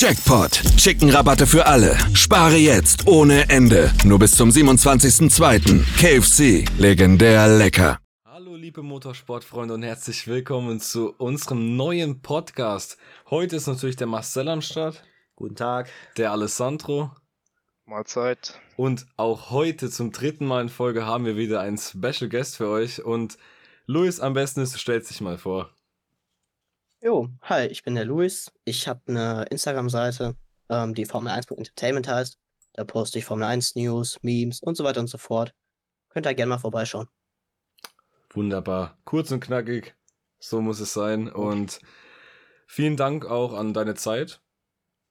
Jackpot. Chicken-Rabatte für alle. Spare jetzt ohne Ende. Nur bis zum 27.02. KFC. Legendär lecker. Hallo liebe Motorsportfreunde und herzlich willkommen zu unserem neuen Podcast. Heute ist natürlich der Marcel am Start. Guten Tag. Der Alessandro. Mahlzeit. Und auch heute zum dritten Mal in Folge haben wir wieder einen Special Guest für euch. Und Luis, am besten ist, du stellst dich mal vor. Jo, hi, ich bin der Luis. Ich habe eine Instagram-Seite, ähm, die Formel1.entertainment heißt. Da poste ich Formel 1 News, Memes und so weiter und so fort. Könnt ihr gerne mal vorbeischauen. Wunderbar. Kurz und knackig. So muss es sein. Und vielen Dank auch an deine Zeit.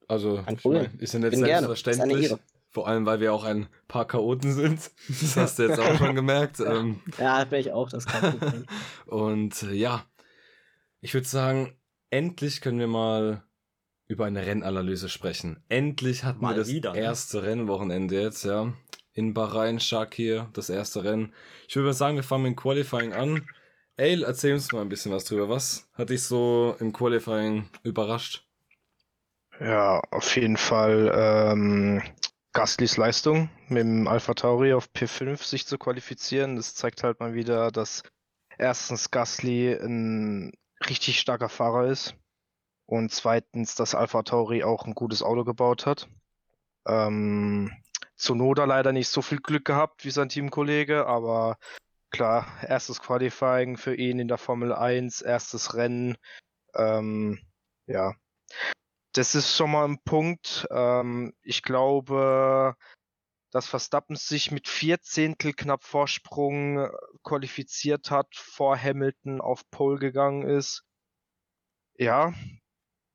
Also, ich mein, ist ja nicht Bin selbstverständlich. Vor allem, weil wir auch ein paar Chaoten sind. Das hast du jetzt auch schon gemerkt. Ähm, Ja, bin ich auch, das kein Problem. Und äh, ja, ich würde sagen, endlich können wir mal über eine Rennanalyse sprechen. Endlich hatten Mal wir das wieder, ne? erste Rennwochenende jetzt, ja. In Bahrain, Shakir, das erste Rennen. Ich würde mal sagen, wir fangen mit dem Qualifying an. Ey, erzähl uns mal ein bisschen was drüber. Was hat dich so im Qualifying überrascht? Ja, auf jeden Fall ähm, Gaslys Leistung mit dem Alpha Tauri auf P5 sich zu qualifizieren. Das zeigt halt mal wieder, dass erstens Gasly ein richtig starker Fahrer ist und zweitens, dass Alpha Tauri auch ein gutes Auto gebaut hat. Ähm, Tsunoda leider nicht so viel Glück gehabt wie sein Teamkollege, aber klar, erstes Qualifying für ihn in der Formel 1, erstes Rennen. Ähm, ja, das ist schon mal ein Punkt. Ähm, ich glaube, dass Verstappen sich mit vier Zehntel knapp Vorsprung äh, qualifiziert hat, vor Hamilton auf Pole gegangen ist. Ja,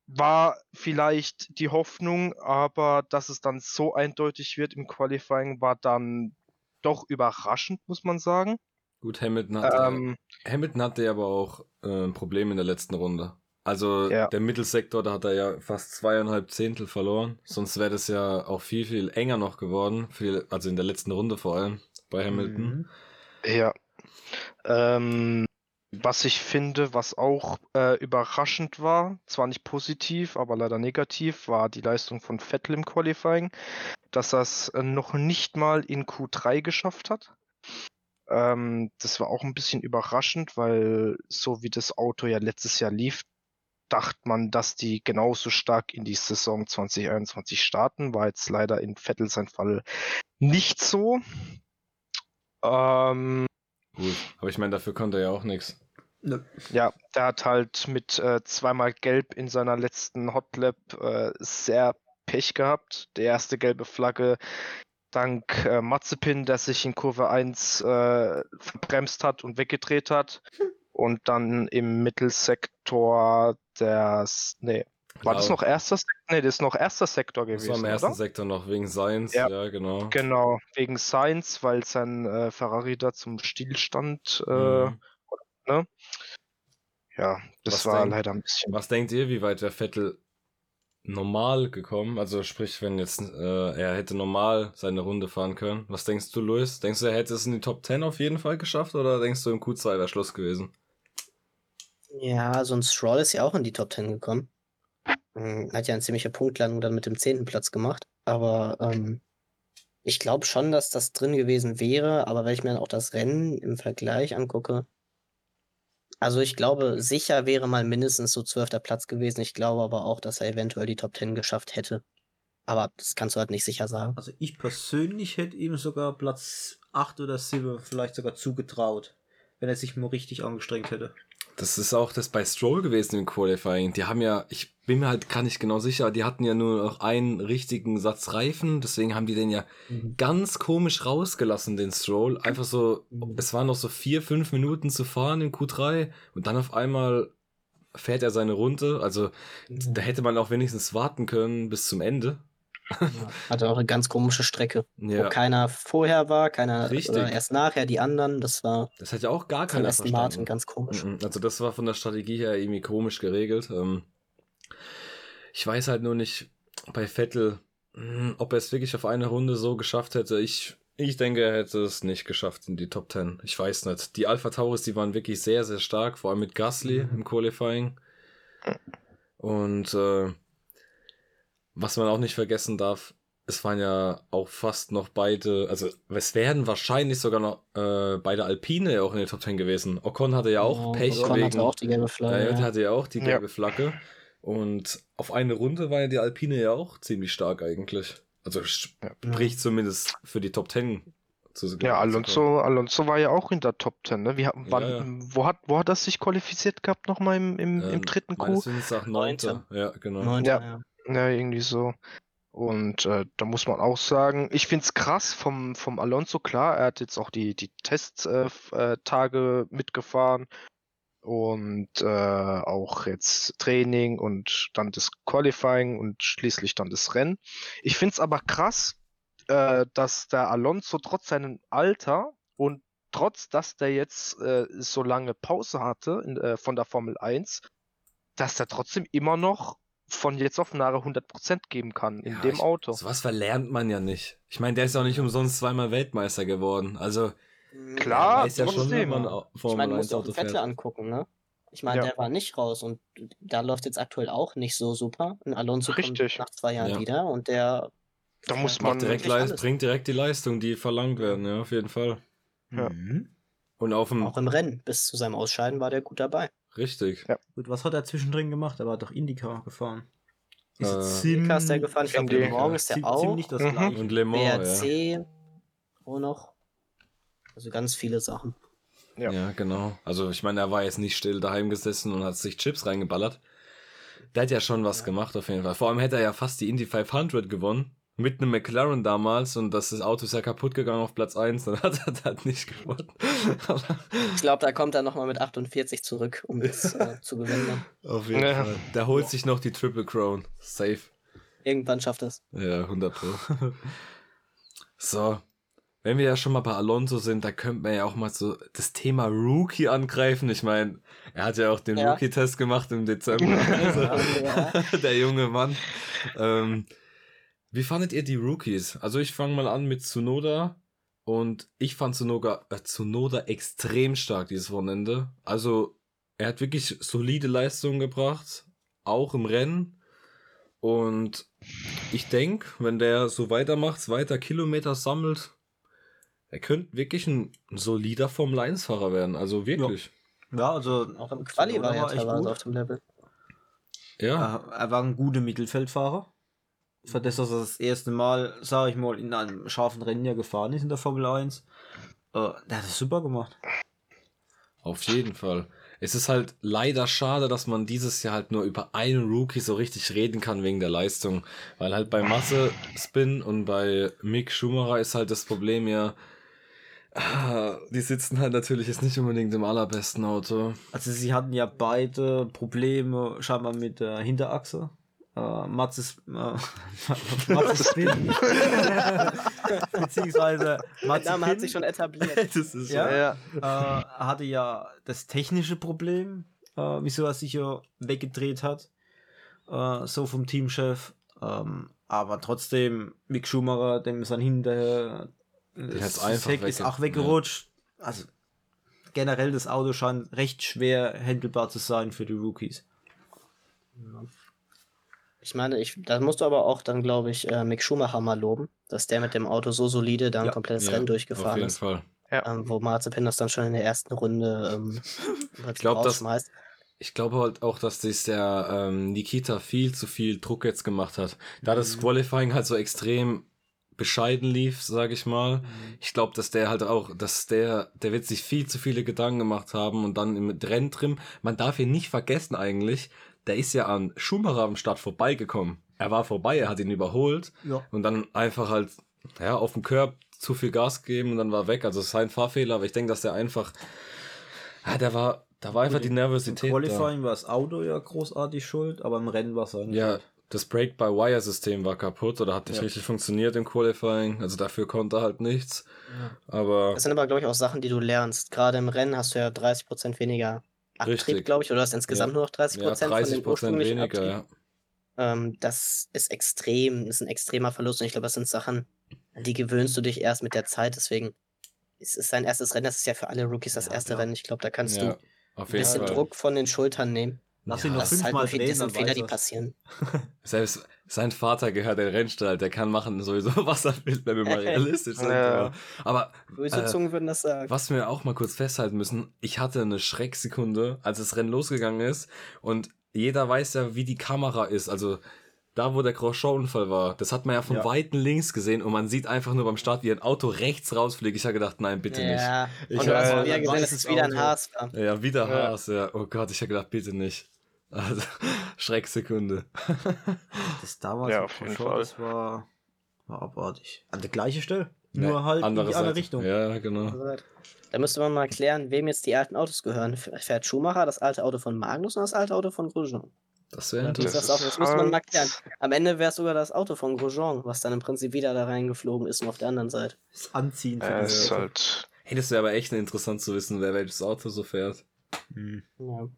war vielleicht die Hoffnung, aber dass es dann so eindeutig wird im Qualifying, war dann doch überraschend, muss man sagen. Gut, Hamilton hatte, Ähm, Hamilton hatte aber auch äh, ein Problem in der letzten Runde. Also Ja. der Mittelsektor, da hat er ja fast zweieinhalb Zehntel verloren. Sonst wäre das ja auch viel, viel enger noch geworden. Viel, also in der letzten Runde vor allem bei Hamilton. Mhm. Ja. Ähm, was ich finde, was auch äh, überraschend war, zwar nicht positiv, aber leider negativ, war die Leistung von Vettel im Qualifying, dass er es äh, noch nicht mal in Q3 geschafft hat. Ähm, das war auch ein bisschen überraschend, weil so wie das Auto ja letztes Jahr lief, dachte man, dass die genauso stark in die Saison 2021 starten. War jetzt leider in Vettel sein Fall nicht so. Ähm, Gut. Aber ich meine, dafür konnte er ja auch nichts. Nö. Ja, der hat halt mit äh, zweimal Gelb in seiner letzten Hotlap äh, sehr Pech gehabt. Die erste gelbe Flagge dank äh, Mazepin, der sich in Kurve 1 äh, verbremst hat und weggedreht hat. Und dann im Mittelsektor der. S- Nee, war das Genau. noch erster Sektor? Nee, das ist noch erster Sektor Das gewesen. war im ersten oder? Sektor noch wegen Science. Ja, Ja. genau. Genau, wegen Sainz, weil sein äh, Ferrari da zum Stillstand. Äh, Mhm. ne? Ja, das Was war denk- leider ein bisschen. Was denkt ihr, wie weit wäre Vettel normal gekommen? Also sprich, wenn jetzt äh, er hätte normal seine Runde fahren können. Was denkst du, Luis? Denkst du, er hätte es in die Top 10 auf jeden Fall geschafft oder denkst du, im Q2 wäre Schluss gewesen? Ja, so ein Stroll ist ja auch in die Top 10 gekommen. Hm, Hat ja eine ziemliche Punktlandung dann mit dem zehnten Platz gemacht. Aber ähm, ich glaube schon, dass das drin gewesen wäre. Aber wenn ich mir dann auch das Rennen im Vergleich angucke, also ich glaube, sicher wäre mal mindestens so zwölfter Platz gewesen. Ich glaube aber auch, dass er eventuell die Top 10 geschafft hätte. Aber das kannst du halt nicht sicher sagen. Also ich persönlich hätte ihm sogar Platz 8 oder 7 vielleicht sogar zugetraut. wenn er sich mal richtig angestrengt hätte. Das ist auch das bei Stroll gewesen im Qualifying. Die haben ja, ich bin mir halt gar nicht genau sicher, die hatten ja nur noch einen richtigen Satz Reifen, deswegen haben die den ja Mhm. ganz komisch rausgelassen, den Stroll. Einfach so, es waren noch so vier, fünf Minuten zu fahren in Q3 und dann auf einmal fährt er seine Runde. Also da hätte man auch wenigstens warten können bis zum Ende. Hatte auch eine ganz komische Strecke, Ja, wo keiner vorher war, keiner Richtig. oder erst nachher, die anderen. Das war das hat ja auch gar keiner verstanden. Martin ganz komisch. Mhm, Also das war von der Strategie her irgendwie komisch geregelt. Ähm, Ich weiß halt nur nicht bei Vettel, mh, ob er es wirklich auf eine Runde so geschafft hätte. Ich, ich denke, er hätte es nicht geschafft in die Top 10. Ich weiß nicht. Die Alpha Tauris, die waren wirklich sehr, sehr stark, vor allem mit Gasly im Qualifying. Und äh, was man auch nicht vergessen darf, es waren ja auch fast noch beide, also es wären wahrscheinlich sogar noch äh, beide Alpine auch in der Top 10 gewesen. Ocon hatte ja auch Ja, Pech Ocon wegen. hatte auch die gelbe ja, Flagge. ja, ja. hatte ja auch die Ja. gelbe Flagge. Und auf eine Runde war ja die Alpine ja auch ziemlich stark eigentlich. Also spricht zumindest für die Top 10 zu Ja. Alonso, Alonso war ja auch in der Top 10, ne? Wie, hat- wann, ja. Wo, hat, wo hat das sich qualifiziert gehabt nochmal im, im, im Ähm, dritten Meines Coup? Wissens nach Neunter. Neunter. Ja, genau. Ja. Ja. Ja, irgendwie so. Und äh, da muss man auch sagen, ich find's krass vom, vom Alonso, klar, er hat jetzt auch die, die Testtage äh, äh, mitgefahren und äh, auch jetzt Training und dann das Qualifying und schließlich dann das Rennen. Ich find's aber krass, äh, dass der Alonso trotz seinem Alter und trotz, dass der jetzt äh, so lange Pause hatte in, von der Formel 1, dass der trotzdem immer noch von jetzt auf nahe 100% geben kann in Ja, dem ich- Auto. Sowas verlernt man ja nicht. Ich meine, der ist ja auch nicht umsonst zweimal Weltmeister geworden. Also, Klar, weiß ja schon, wenn man Au- Ich meine, du 1 musst auch Vettel fährt. angucken, ne? Ich meine, Ja. der war nicht raus und da läuft jetzt aktuell auch nicht so super. Ein Alonso Richtig. kommt nach zwei Jahren Ja. wieder und der Da muss macht man- Direkt alles. bringt direkt die Leistung, die verlangt werden, ja, auf jeden Fall. Ja. Mhm. Und auf dem, Auch im Rennen bis zu seinem Ausscheiden war der gut dabei. richtig. Ja. Gut, was hat er zwischendrin gemacht? Er war doch Indycar gefahren. Ist Äh, Indycar ist der gefahren, ich glaube. Le Mans ist der auch. ziemlich das Mhm. gleiche. Und Le Mans, ja. BRC auch noch. Also ganz viele Sachen. Ja. Ja. genau. Also ich meine, er war jetzt nicht still daheim gesessen und hat sich Chips reingeballert. Der hat ja schon was gemacht auf jeden Fall. Vor allem hätte er ja fast die Indy 500 gewonnen. Mit einem McLaren damals und das Auto ist ja kaputt gegangen auf Platz 1, dann hat er das nicht gewonnen. Ich glaube, da kommt er nochmal mit 48 zurück, um das äh, zu gewinnen. auf jeden Ja. Fall. Der holt sich noch die Triple Crown. Safe. Irgendwann schafft er es. Ja, 100 Pro. so. Wenn wir ja schon mal bei Alonso sind, da könnte man ja auch mal so das Thema Rookie angreifen. Ich meine, er hat ja auch den Ja. Rookie-Test gemacht im Dezember. Also, Ja. der junge Mann. Ähm, wie fandet ihr die Rookies? Also ich fange mal an mit Tsunoda. Und ich fand Tsunoda, äh, Tsunoda extrem stark dieses Wochenende. Also er hat wirklich solide Leistungen gebracht, auch im Rennen. Und ich denke, wenn der so weitermacht, weiter Kilometer sammelt, er könnte wirklich ein solider Formel 1-Fahrer werden. Also wirklich. Ja, also Auch im Quali war er echt teilweise gut. auf dem Level. Ja. Er war ein guter Mittelfeldfahrer. Für das, dass er das erste Mal, sage ich mal, in einem scharfen Rennen ja gefahren ist in der Formel 1. Äh, der hat das super gemacht. Auf jeden Fall. Es ist halt leider schade, dass man dieses Jahr halt nur über einen Rookie so richtig reden kann wegen der Leistung. Weil halt bei Masse Spin und bei Mick Schumacher ist halt das Problem ja, ah, die sitzen halt natürlich jetzt nicht unbedingt im allerbesten Auto. Also sie hatten ja beide Probleme scheinbar mit der Hinterachse. Äh, Matzes, äh, Matzes Spin. Beziehungsweise Der Matze Name hat Pin, sich schon etabliert. Das ist Ja. Ja, äh, hatte ja das technische Problem, äh, wieso er sich ja weggedreht hat. Äh, so vom Teamchef. Ähm, aber trotzdem, Mick Schumacher, dem ist dann hinterher das einfach Heck ist auch weggerutscht. Also generell das Auto scheint recht schwer handelbar zu sein für die Rookies. Ich meine, ich, da musst du aber auch dann, glaube ich, äh, Mick Schumacher mal loben, dass der mit dem Auto so solide da ein Ja. komplettes Ja, Rennen auf durchgefahren jeden ist. Fall. Ähm, wo Mazepin das dann schon in der ersten Runde ähm, Ich glaub, das- rausschmeißt. Ich glaube halt auch, dass dies der ähm, Nikita viel zu viel Druck jetzt gemacht hat. Da das Qualifying halt so extrem bescheiden lief, sage ich mal. Mhm. Ich glaube, dass der halt auch, dass der, der wird sich viel zu viele Gedanken gemacht haben und dann im Renntrim, man darf ihn nicht vergessen eigentlich, der ist ja an Schumacher am Start vorbeigekommen. Er war vorbei, er hat ihn überholt Ja. und dann einfach halt, ja, auf dem Curb zu viel Gas gegeben und dann war weg. Also es ist sein Fahrfehler, aber ich denke, dass der einfach, ja, der war, da war einfach die Im Nervosität. Da. Qualifying war das Auto ja großartig schuld, aber im Rennen war es eigentlich. Ja, das Break-by-Wire-System war kaputt oder hat nicht Ja. richtig funktioniert im Qualifying. Also dafür konnte er halt nichts. Aber Das sind aber, glaube ich, auch Sachen, die du lernst. Gerade im Rennen hast du ja 30% weniger Abtrieb, glaube ich, oder du hast insgesamt Ja. nur noch 30% ja, von 30 dem Prozent ursprünglichen weniger, Abtrieb. ja. Ähm, das ist extrem, das ist ein extremer Verlust und ich glaube, das sind Sachen, an die gewöhnst du dich erst mit der Zeit. Deswegen es ist sein erstes Rennen, das ist ja für alle Rookies das Ja, erste. Rennen. Ich glaube, da kannst ja. du ein bisschen Fall. Druck von den Schultern nehmen. Lass Ja, ihn noch Das ist halt fünfmal das drehen, sind dann Fehler, die passieren. Selbst sein Vater gehört der Rennstall, der kann machen sowieso, was er will, wenn wir mal realistisch sind. Ja. Aber Böse Äh, Zungen würden das sagen. was wir auch mal kurz festhalten müssen, ich hatte eine Schrecksekunde, als das Rennen losgegangen ist und jeder weiß ja, wie die Kamera ist. Also da, wo der Grosjean-Unfall war, das hat man ja von Ja. Weiten links gesehen und man sieht einfach nur beim Start, wie ein Auto rechts rausfliegt. Ich habe gedacht, nein, bitte nicht. Ja, Ich und du hast wieder gesehen, dass es wieder ein. Haas war. Ja, wieder Ja. Haas, ja. Oh Gott, ich habe gedacht, bitte nicht. Also, Schrecksekunde. Das damals Ja, auf jeden Grosjean, Fall. Das war, war abartig. An der gleichen Stelle. Nee, Nur halt in andere die andere Seite. Richtung. Ja, genau. Da müsste man mal klären, wem jetzt die alten Autos gehören. Fährt Schumacher das alte Auto von Magnus oder das alte Auto von Grosjean? Das wäre Ja, Das das, das, müsste man mal klären. Am Ende wäre es sogar das Auto von Grosjean, was dann im Prinzip wieder da reingeflogen ist, nur auf der anderen Seite. Das Anziehen die es ist halt. Hey, das wäre aber echt interessant zu wissen, wer welches Auto so fährt. Hm. Ja.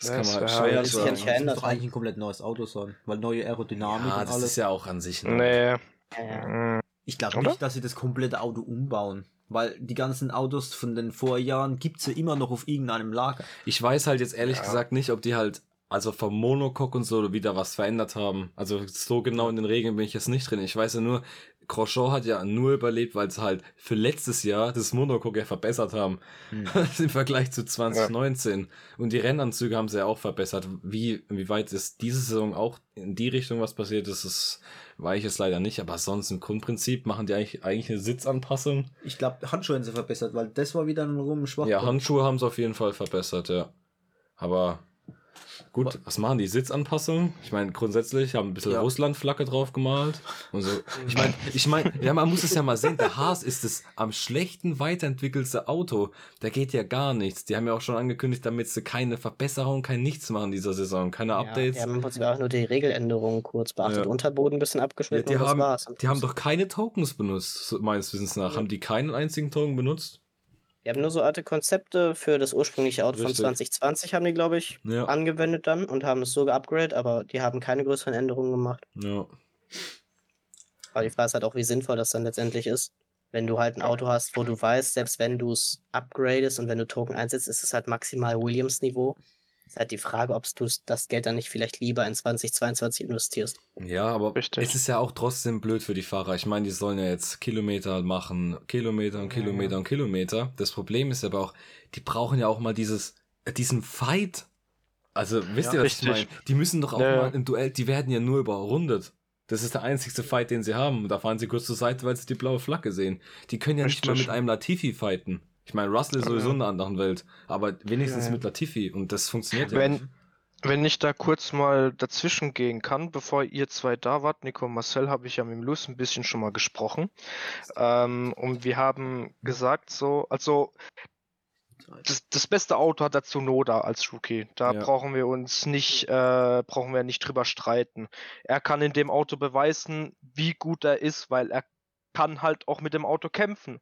Das Ja, kann man schwer Das kann sagen. ja ändern. Das muss eigentlich ein komplett neues Auto sein, weil neue Aerodynamik Ja, und das alles. ist ja auch an sich. Nee. Mm, Ich glaube nicht, dass sie das komplette Auto umbauen, weil die ganzen Autos von den Vorjahren gibt es ja immer noch auf irgendeinem Lager. Ich weiß halt jetzt ehrlich Ja. gesagt nicht, ob die halt, also vom Monocoque und so wieder was verändert haben. Also so genau in den Regeln bin ich jetzt nicht drin. Ich weiß ja nur, Grosjean hat ja nur überlebt, weil es halt für letztes Jahr das Monocoque ja verbessert haben. Hm. Im Vergleich zu 2019. Und die Rennanzüge haben sie ja auch verbessert. Wie, wie weit ist diese Saison auch in die Richtung was passiert ist, das weiß ich jetzt leider nicht. Aber sonst im Grundprinzip machen die eigentlich, eigentlich eine Sitzanpassung. Ich glaube, Handschuhe haben sie verbessert, weil das war wieder ein rum schwach. Ja, Handschuhe haben sie auf jeden Fall verbessert, ja. Aber gut, was machen die Sitzanpassungen? Ich meine, grundsätzlich haben ein bisschen Ja. Russland-Flagge drauf gemalt. Und so. Ich meine, ich meine, ja, man muss es ja mal sehen, der Haas ist das am schlechten weiterentwickelste Auto. Da geht ja gar nichts. Die haben ja auch schon angekündigt, damit sie keine Verbesserung, kein Nichts machen dieser Saison, keine Ja, Updates. die haben auch nur die Regeländerungen kurz beachtet. Ja. Unterboden ein bisschen Ja, abgeschnitten die, und das haben, war's. die haben doch keine Tokens benutzt, meines Wissens nach. Haben die keinen einzigen Token benutzt? Die haben nur so alte Konzepte für das ursprüngliche Auto Richtig. von 2020 haben die, glaube ich, Ja. angewendet dann und haben es so geupgradet, aber die haben keine größeren Änderungen gemacht. Ja. Aber die Frage ist halt auch, wie sinnvoll das dann letztendlich ist. Wenn du halt ein Auto hast, wo du weißt, selbst wenn du es upgradest und wenn du Token einsetzt, ist es halt maximal Williams-Niveau. Ist halt die Frage, ob du das Geld dann nicht vielleicht lieber in 2022 investierst. Ja, aber Richtig. es ist ja auch trotzdem blöd für die Fahrer. Ich meine, die sollen ja jetzt Kilometer machen, Kilometer und Kilometer und Kilometer. Das Problem ist aber auch, die brauchen ja auch mal dieses, äh, diesen Fight. Also, wisst Ja, ihr, was ich meine? richtig. Die müssen doch auch Ja, ja. mal im Duell, die werden ja nur überrundet. Das ist der einzigste Fight, den sie haben. Da fahren sie kurz zur Seite, weil sie die blaue Flagge sehen. Die können ja nicht mal Richtig. mit einem Latifi fighten. Ich meine, Russell ist sowieso Ja. in einer anderen Welt. Aber wenigstens Ja. mit Latifi. Und das funktioniert ja Wenn- nicht. Wenn ich da kurz mal dazwischen gehen kann, bevor ihr zwei da wart, Nico und Marcel, habe ich ja mit dem Luz ein bisschen schon mal gesprochen. Ähm, und wir haben gesagt, so, also das, das beste Auto hat der Tsunoda als Rookie. Da Ja. brauchen wir uns nicht, äh, brauchen wir nicht drüber streiten. Er kann in dem Auto beweisen, wie gut er ist, weil er kann halt auch mit dem Auto kämpfen.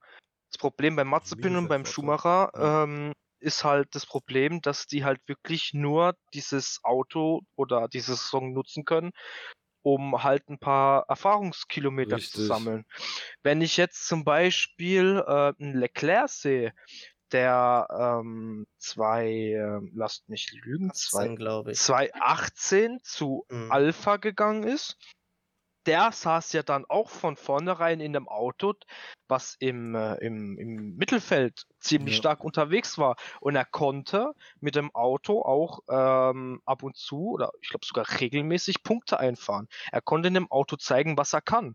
Das Problem beim Mazepin und beim. Schumacher ähm, ist halt das Problem, dass die halt wirklich nur dieses Auto oder diese Saison nutzen können, um halt ein paar Erfahrungskilometer zu Richtig. sammeln. Wenn ich jetzt zum Beispiel äh, einen Leclerc sehe, der ähm, zwei, äh, lasst mich lügen, zwei, 18, glaube ich. 2018 zu Mhm. Alpha gegangen ist. Der saß ja dann auch von vornherein in einem Auto, was im, äh, im, im Mittelfeld ziemlich Ja. stark unterwegs war. Und er konnte mit dem Auto auch ähm, ab und zu oder ich glaube sogar regelmäßig Punkte einfahren. Er konnte in dem Auto zeigen, was er kann.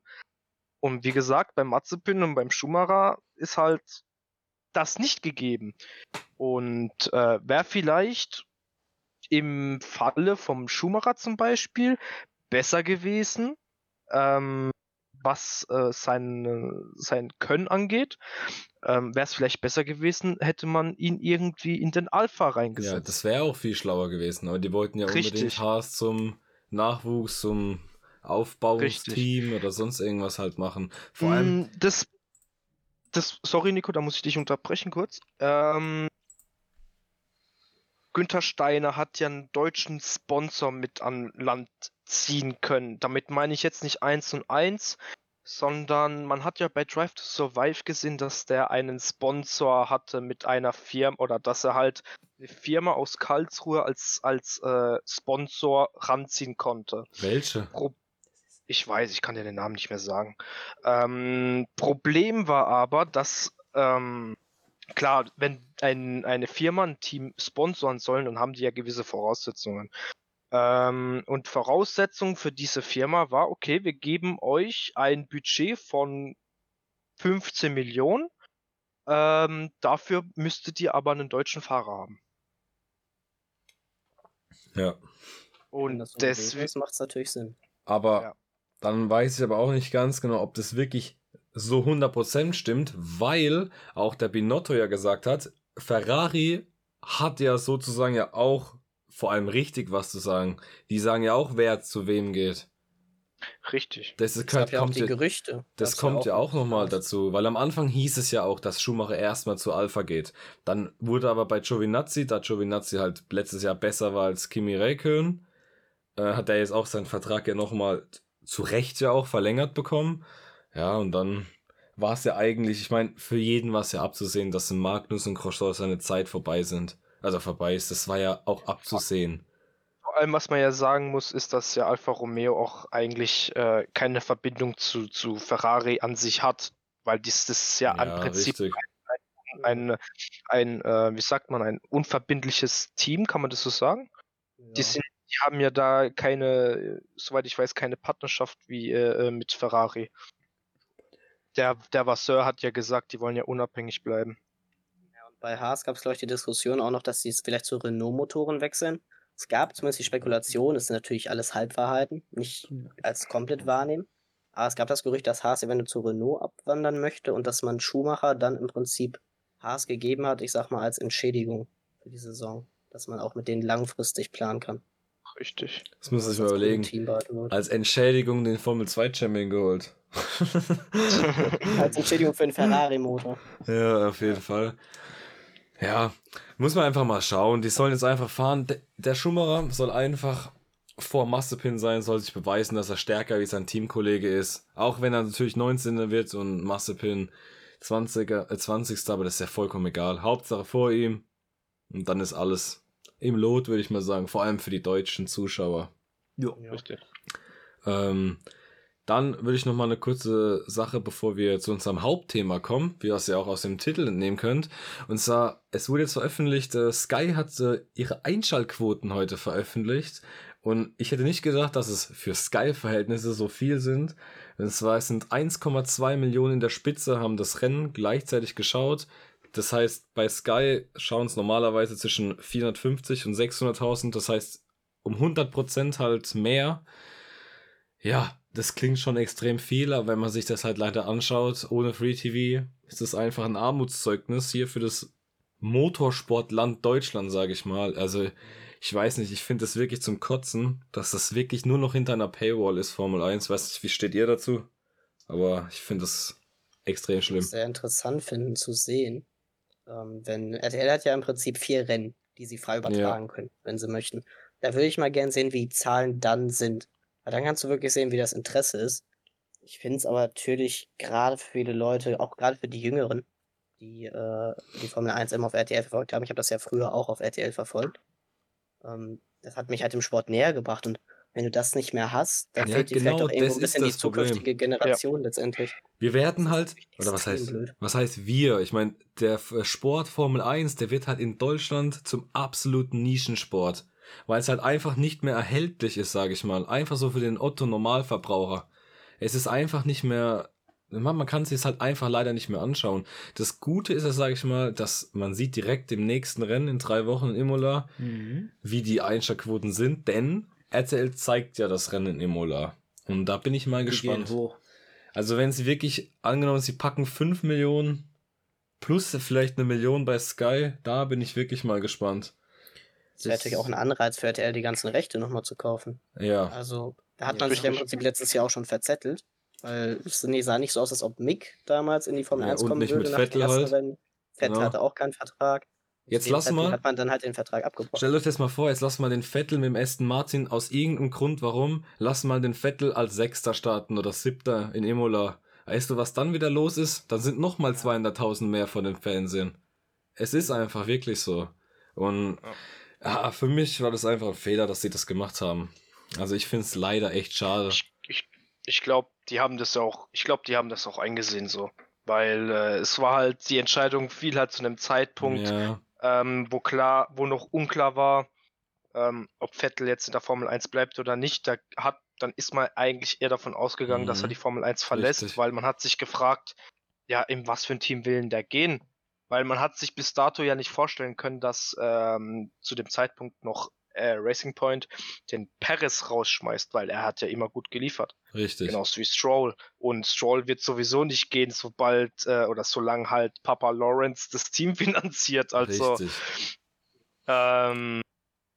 Und wie gesagt, beim Mazepin und beim Schumacher ist halt das nicht gegeben. Und äh, wäre vielleicht im Falle vom Schumacher zum Beispiel besser gewesen, ähm, was äh, sein, sein Können angeht. Ähm, wäre es vielleicht besser gewesen, hätte man ihn irgendwie in den Alpha reingesetzt. Ja, das wäre auch viel schlauer gewesen, aber die wollten ja Richtig. unbedingt Haas zum Nachwuchs, zum Aufbausteam oder sonst irgendwas halt machen. Vor allem, Mm, das, das, sorry Nico, da muss ich dich unterbrechen kurz. Ähm, Günther Steiner hat ja einen deutschen Sponsor mit an Land ziehen können. Damit meine ich jetzt nicht eins und eins, sondern man hat ja bei Drive to Survive gesehen, dass der einen Sponsor hatte mit einer Firma oder dass er halt eine Firma aus Karlsruhe als, als äh, Sponsor ranziehen konnte. welche? Pro ich weiß, ich kann dir den Namen nicht mehr sagen. Ähm, Problem war aber, dass ähm, klar, wenn ein, eine Firma ein Team sponsoren soll, dann haben die ja gewisse Voraussetzungen. Ähm, und Voraussetzung für diese Firma war, okay, wir geben euch ein Budget von 15 Millionen. Ähm, dafür müsstet ihr aber einen deutschen Fahrer haben. Ja. Und deswegen. macht es natürlich Sinn. Aber Ja. dann weiß ich aber auch nicht ganz genau, ob das wirklich so 100% stimmt, weil auch der Binotto ja gesagt hat, Ferrari hat ja sozusagen ja auch vor allem richtig was zu sagen. Die sagen ja auch, wer zu wem geht. Richtig. Das, ist, gab ja auch kommt die ja, Gerüchte. das Gab's kommt ja auch nochmal raus. dazu, weil am Anfang hieß es ja auch, dass Schumacher erstmal zu Alpha geht. Dann wurde aber bei Giovinazzi, da Giovinazzi halt letztes Jahr besser war als Kimi Räikkönen, äh, hat er jetzt auch seinen Vertrag ja nochmal zu Recht ja auch verlängert bekommen. Ja, und dann war es ja eigentlich, ich meine, für jeden war es ja abzusehen, dass in Magnus und Crossow seine Zeit vorbei sind. Also vorbei ist. Das war ja auch abzusehen. Vor allem, was man ja sagen muss, ist, dass ja Alfa Romeo auch eigentlich äh, keine Verbindung zu, zu Ferrari an sich hat, weil dies das ist ja, im Prinzip richtig. ein, ein äh, wie sagt man, ein unverbindliches Team, kann man das so sagen? Die, Ja. sind, die haben ja da keine, soweit ich weiß, keine Partnerschaft wie äh, äh, mit Ferrari. Der, der Vasseur hat ja gesagt, die wollen ja unabhängig bleiben. Bei Haas gab es, glaube ich, die Diskussion auch noch, dass sie jetzt vielleicht zu Renault-Motoren wechseln. Es gab zumindest die Spekulation, das sind natürlich alles Halbwahrheiten, nicht als komplett wahrnehmen. Aber es gab das Gerücht, dass Haas eventuell zu Renault abwandern möchte und dass man Schumacher dann im Prinzip Haas gegeben hat, ich sag mal, als Entschädigung für die Saison. Dass man auch mit denen langfristig planen kann. Richtig. Das muss ich mal überlegen. Als Entschädigung den Formel 2 Champion geholt. Als Entschädigung für den Ferrari-Motor. Ja, auf jeden Fall. Ja, muss man einfach mal schauen. Die sollen jetzt einfach fahren. Der Schumacher soll einfach vor Massepin sein, soll sich beweisen, dass er stärker wie sein Teamkollege ist. Auch wenn er natürlich 19. wird und Massepin 20er, äh, 20. Aber das ist ja vollkommen egal. Hauptsache vor ihm. Und dann ist alles im Lot, würde ich mal sagen. Vor allem für die deutschen Zuschauer. Ja. Richtig. Ähm, dann würde ich noch mal eine kurze Sache, bevor wir zu unserem Hauptthema kommen, wie ihr es ja auch aus dem Titel entnehmen könnt. Und zwar, es wurde jetzt veröffentlicht, äh, Sky hat äh, ihre Einschaltquoten heute veröffentlicht. Und ich hätte nicht gedacht, dass es für Sky-Verhältnisse so viel sind. Und zwar, es sind 1,2 Millionen in der Spitze, haben das Rennen gleichzeitig geschaut. Das heißt, bei Sky schauen es normalerweise zwischen 450 und 600.000. Das heißt, um 100% halt mehr. Ja, das klingt schon extrem viel, aber wenn man sich das halt leider anschaut, ohne Free TV, ist das einfach ein Armutszeugnis hier für das Motorsportland Deutschland, sage ich mal. Also, ich weiß nicht, ich finde das wirklich zum Kotzen, dass das wirklich nur noch hinter einer Paywall ist, Formel 1. Weiß nicht, wie steht ihr dazu? Aber ich finde das extrem schlimm. sehr interessant finden zu sehen. Ähm, wenn RTL hat ja im Prinzip vier Rennen, die sie frei übertragen können, wenn sie möchten. Da würde ich mal gern sehen, wie die Zahlen dann sind. Weil dann kannst du wirklich sehen, wie das Interesse ist. Ich finde es aber natürlich gerade für viele Leute, auch gerade für die Jüngeren, die äh, die Formel 1 immer auf RTL verfolgt haben. Ich habe das ja früher auch auf RTL verfolgt. Ähm, das hat mich halt dem Sport näher gebracht. Und wenn du das nicht mehr hast, dann Ja, fehlt dir genau, vielleicht auch irgendwo ein bisschen die das Problem. zukünftige Generation letztendlich. Wir werden halt, oder was heißt, blöd. was heißt wir? Ich meine, der Sport Formel 1, der wird halt in Deutschland zum absoluten Nischensport. Weil es halt einfach nicht mehr erhältlich ist, sage ich mal. Einfach so für den Otto-Normalverbraucher. Es ist einfach nicht mehr man, man kann sich es halt einfach leider nicht mehr anschauen. Das Gute ist ja, sage ich mal, dass man sieht direkt im nächsten Rennen in drei Wochen in Imola, Mhm. wie die Einschlagquoten sind, denn RTL zeigt ja das Rennen in Imola. Und da bin ich mal Die gespannt. Also wenn sie wirklich, angenommen, sie packen 5 Millionen plus vielleicht eine Million bei Sky, da bin ich wirklich mal gespannt. Das wäre natürlich auch ein Anreiz für RTL, die ganzen Rechte nochmal zu kaufen. Ja, Also, da hat Ja, man sich ja im. Prinzip letztes Jahr auch schon verzettelt. Weil es nee, sah nicht so aus, als ob Mick damals in die Formel Ja, 1 und kommen nicht würde. mit nach dem Vettel ersten halt. Rennen. Vettel Genau. hatte auch keinen Vertrag. Jetzt dem lass mal- hat man dann halt den Vertrag abgebrochen. Stellt euch das mal vor, jetzt lass mal den Vettel mit dem Aston Martin aus irgendeinem Grund, warum, lass mal den Vettel als Sechster starten oder Siebter in Imola. Weißt du, was dann wieder los ist? Dann sind nochmal 200.000 mehr von den Fernsehen. Es ist einfach wirklich so. Und ja, für mich war das einfach ein Fehler, dass sie das gemacht haben. Also ich finde es leider echt schade. Ich, ich, ich glaube, die haben das auch, ich glaube, die haben das auch eingesehen so. Weil äh, es war halt, die Entscheidung fiel halt zu einem Zeitpunkt, Ja, ähm, wo klar, wo noch unklar war, ähm, ob Vettel jetzt in der Formel 1 bleibt oder nicht. Da hat, dann ist man eigentlich eher davon ausgegangen, dass er Mhm. die Formel 1 verlässt, Richtig. weil man hat sich gefragt, ja, in was für ein Team will denn der gehen? Weil man hat sich bis dato ja nicht vorstellen können, dass ähm, zu dem Zeitpunkt noch äh, Racing Point den Perez rausschmeißt, weil er hat ja immer gut geliefert. richtig. Genauso wie Stroll. Und Stroll wird sowieso nicht gehen, sobald äh, oder solange halt Papa Lawrence das Team finanziert. Also Richtig. ähm,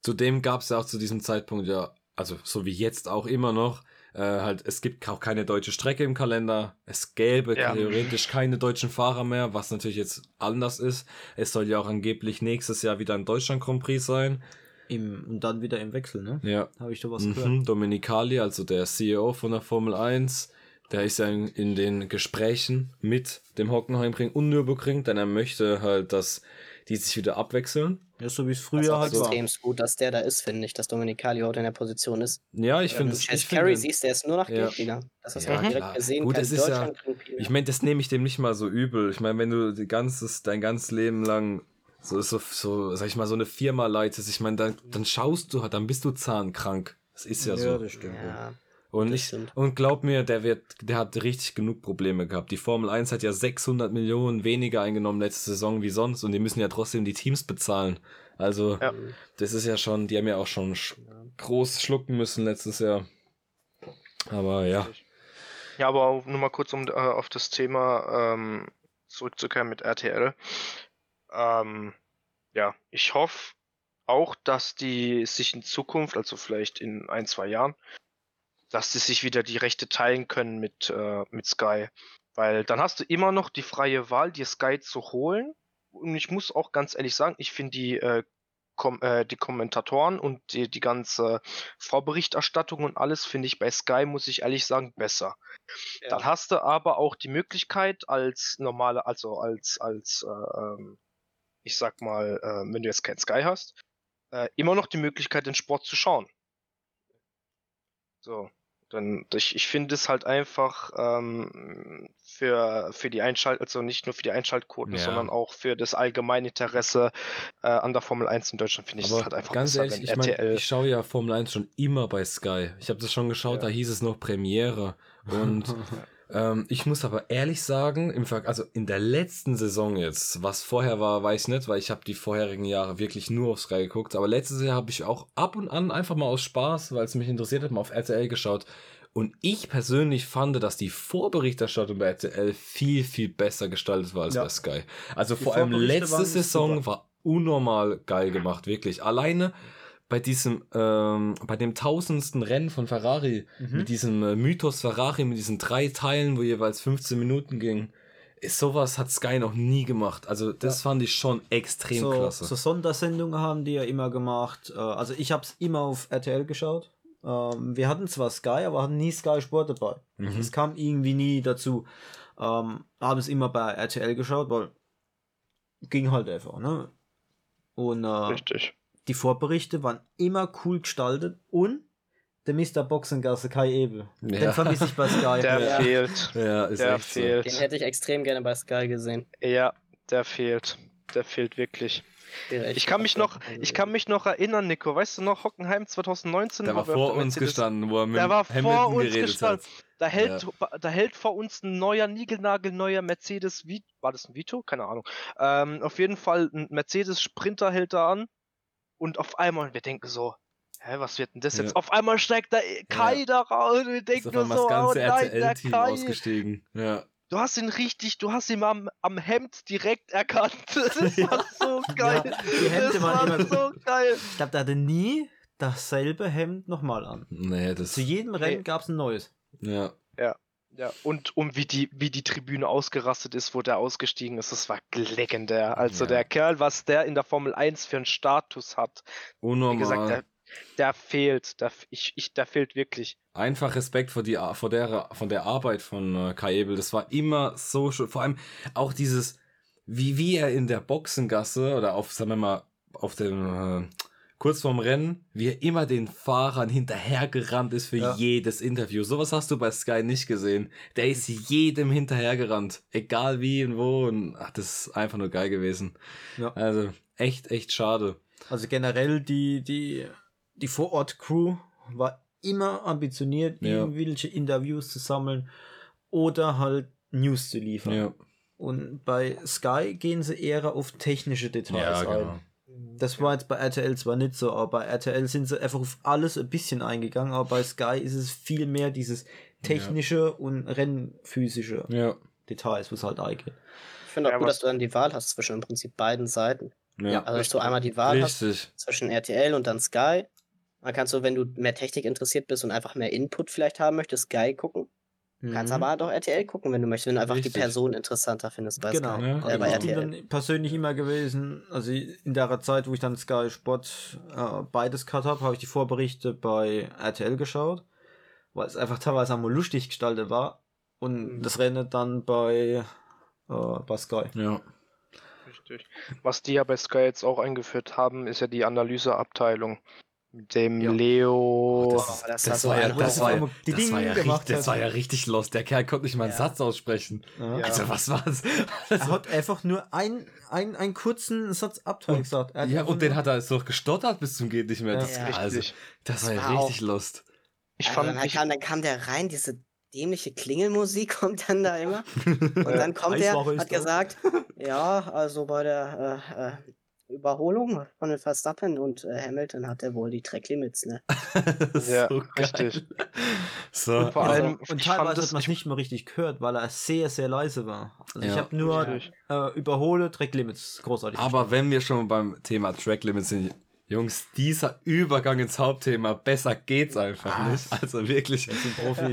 Zudem gab es ja auch zu diesem Zeitpunkt ja, also so wie jetzt auch immer noch, äh, halt, es gibt auch keine deutsche Strecke im Kalender. Es gäbe Ja. theoretisch keine deutschen Fahrer mehr, was natürlich jetzt anders ist. Es soll ja auch angeblich nächstes Jahr wieder ein Deutschland Grand Prix sein. Im, und dann wieder im Wechsel, ne? Ja. Habe ich da was gehört. Mhm, Dominicali, also der CEO von der Formel 1, der ist ja in, in den Gesprächen mit dem Hockenheimring und Nürburgring, denn er möchte halt, dass die sich wieder abwechseln. Ja, so wie es Das ist früher auch halt war. extrem gut, dass der da ist, finde ich, dass Dominicali heute in der Position ist. Ja, ich finde es. Carey finde- siehst, der ist nur noch Ja. Geldgeber. Das hast du Ja, auch direkt klar. gesehen. Gut, es ist ja-. Ich meine, das nehme ich dem nicht mal so übel. Ich meine, wenn du die ganzes, dein ganzes Leben lang so, so, so, sag ich mal, so eine Firma leitest, ich meine, dann, dann schaust du halt, dann bist du zahnkrank. Das ist ja, so. das stimmt. ja. Und, und glaub mir, der wird, der hat richtig genug Probleme gehabt. Die Formel 1 hat ja 600 Millionen weniger eingenommen letzte Saison wie sonst und die müssen ja trotzdem die Teams bezahlen. Also, Ja. das ist ja schon, die haben ja auch schon sch groß schlucken müssen letztes Jahr. Aber ja. ja, aber auch nur mal kurz um äh, auf das Thema ähm, zurückzukehren mit RTL. Ähm, ja, ich hoffe auch, dass die sich in Zukunft, also vielleicht in ein, zwei Jahren, dass die sich wieder die Rechte teilen können mit, äh, mit Sky. Weil dann hast du immer noch die freie Wahl, dir Sky zu holen. Und ich muss auch ganz ehrlich sagen, ich finde die, äh, kom äh, die Kommentatoren und die, die ganze Vorberichterstattung und alles finde ich bei Sky, muss ich ehrlich sagen, besser. Ja. Dann hast du aber auch die Möglichkeit als normale, also als, als, äh, ähm, ich sag mal, äh, wenn du jetzt kein Sky hast, äh, immer noch die Möglichkeit, den Sport zu schauen. So. Dann, ich, ich finde es halt einfach ähm, für, für die Einschalt, also nicht nur für die Einschaltquoten, Ja. sondern auch für das allgemeine Interesse äh, an der Formel 1 in Deutschland finde ich es halt einfach ganz besser, ehrlich, ich meine, RTL. ich schaue ja Formel 1 schon immer bei Sky. Ich habe das schon geschaut, Ja. da hieß es noch Premiere. Und ähm, ich muss aber ehrlich sagen, im Ver also in der letzten Saison jetzt, was vorher war, weiß ich nicht, weil ich habe die vorherigen Jahre wirklich nur auf Sky geguckt. Aber letztes Jahr habe ich auch ab und an einfach mal aus Spaß, weil es mich interessiert hat, mal auf RTL geschaut. Und ich persönlich fand, dass die Vorberichterstattung bei RTL viel, viel besser gestaltet war als Ja. bei Sky. Also Die vor allem letzte Saison super. war unnormal geil gemacht, wirklich. Alleine bei diesem, ähm, bei dem tausendsten Rennen von Ferrari, Mhm. mit diesem äh, Mythos Ferrari, mit diesen drei Teilen, wo jeweils 15 Minuten ging, ist sowas hat Sky noch nie gemacht. Also das fand ich schon extrem so, klasse. so Sondersendungen haben die ja immer gemacht. Äh, Also ich habe es immer auf RTL geschaut. Ähm, Wir hatten zwar Sky, aber hatten nie Sky Sport dabei. Mhm. Es kam irgendwie nie dazu. Ähm, haben es immer bei RTL geschaut, weil ging halt einfach, ne? Und äh, Richtig. Die Vorberichte waren immer cool gestaltet und der Mr. Boxengasse Kai Ebel. Ja. Den vermisse ich bei Sky. Der Ja. fehlt. ja, ist Der echt so. fehlt. Den hätte ich extrem gerne bei Sky gesehen. Ja, der fehlt. der fehlt wirklich. Ich kann mich noch, ich kann mich noch erinnern, Nico. Weißt du noch, Hockenheim 2019? Der wo war vor uns Mercedes- gestanden, wo er mit Der war Hamilton vor uns geredet gestanden. hat. Da hält, da hält vor uns ein neuer, niegelnagelneuer Mercedes Vito. War das ein Vito? Keine Ahnung. Ähm, auf jeden Fall ein Mercedes Sprinter hält da an. Und auf einmal, wir denken so, hä, was wird denn das Ja. jetzt? Auf einmal steigt da Kai da raus. Und wir denken nur so, das oh nein, der Kai. ausgestiegen. Ja. Du hast ihn richtig, du hast ihn am, am Hemd direkt erkannt. Das war so geil. die Hemden das waren war immer- so geil. Ich glaube, der hatte nie dasselbe Hemd nochmal an. Nee, das. Zu jedem Rennen gab es ein neues. Ja. Ja, und um wie die, wie die Tribüne ausgerastet ist, wo der ausgestiegen ist, das war legendär. Also Ja. der Kerl, was der in der Formel 1 für einen Status hat, wie Unnormal. gesagt, der, der fehlt. Der, ich, ich, der fehlt wirklich. Einfach Respekt vor, die, vor, der, von der Arbeit von äh, Kai Ebel. Das war immer so schön. Vor allem auch dieses, wie, wie er in der Boxengasse oder auf, sagen wir mal, auf dem, äh, kurz vorm Rennen, wie er immer den Fahrern hinterhergerannt ist für Ja. jedes Interview. Sowas hast du bei Sky nicht gesehen. Der ist jedem hinterhergerannt. Egal wie und wo. Und ach, das ist einfach nur geil gewesen. Ja. Also, echt, echt schade. Also generell die, die, die Vorort-Crew war immer ambitioniert, Ja. irgendwelche Interviews zu sammeln oder halt News zu liefern. Ja, Und bei Sky gehen sie eher auf technische Details ja ein. genau. Das war jetzt bei RTL zwar nicht so, aber bei RTL sind sie einfach auf alles ein bisschen eingegangen, aber bei Sky ist es viel mehr dieses technische und rennphysische Ja, Details, was halt eingeht. Ich finde auch Ja, gut, dass du dann die Wahl hast zwischen im Prinzip beiden Seiten. ja. Also, dass du einmal die Wahl hast Richtig. zwischen RTL und dann Sky. Dann kannst du, wenn du mehr Technik interessiert bist und einfach mehr Input vielleicht haben möchtest, Sky gucken. Kannst Mhm. aber halt auch RTL gucken, wenn du möchtest, wenn du einfach Richtig. die Person interessanter findest bei Genau. Sky. Ja, äh, bei ich bin RTL. dann persönlich immer gewesen, also in der Zeit, wo ich dann Sky Sport äh, beides gehabt habe, habe ich die Vorberichte bei RTL geschaut, weil es einfach teilweise einmal lustig gestaltet war und Mhm. das Rennen dann bei, äh, bei Sky. Ja. Richtig. Was die ja bei Sky jetzt auch eingeführt haben, ist ja die Analyseabteilung. Mit dem Ja. Leo. das- das war ja, das war ja, das war ja, gemacht richtig, das hat. war ja richtig los. Der Kerl konnte nicht mal einen Ja. Satz aussprechen. Also, was war's? Er hat einfach nur ein, ein, einen kurzen Satz Abteil gesagt. Er ja, und den hat er so gestottert bis zum geht nicht mehr. Ja. Das, Ja. also, Richtig. das war ja richtig lost. Ich Also fand, dann, ich, kam, dann kam der rein, diese dämliche Klingelmusik kommt dann da immer. Und dann kommt er, hat gesagt, ja, also bei der äh, äh, Überholung von den Verstappen und äh, Hamilton hat er wohl die Tracklimits, ne? Ja, so richtig. So, Und vor Also, allem, und ich teilweise fand hat das, man es nicht mal richtig gehört, weil er sehr, sehr leise war. Also ich Ja. habe nur äh, überhole Tracklimits großartig. aber wenn wir schon beim Thema Track Limits sind, Jungs, dieser Übergang ins Hauptthema, besser geht's einfach Ah. nicht. Also wirklich.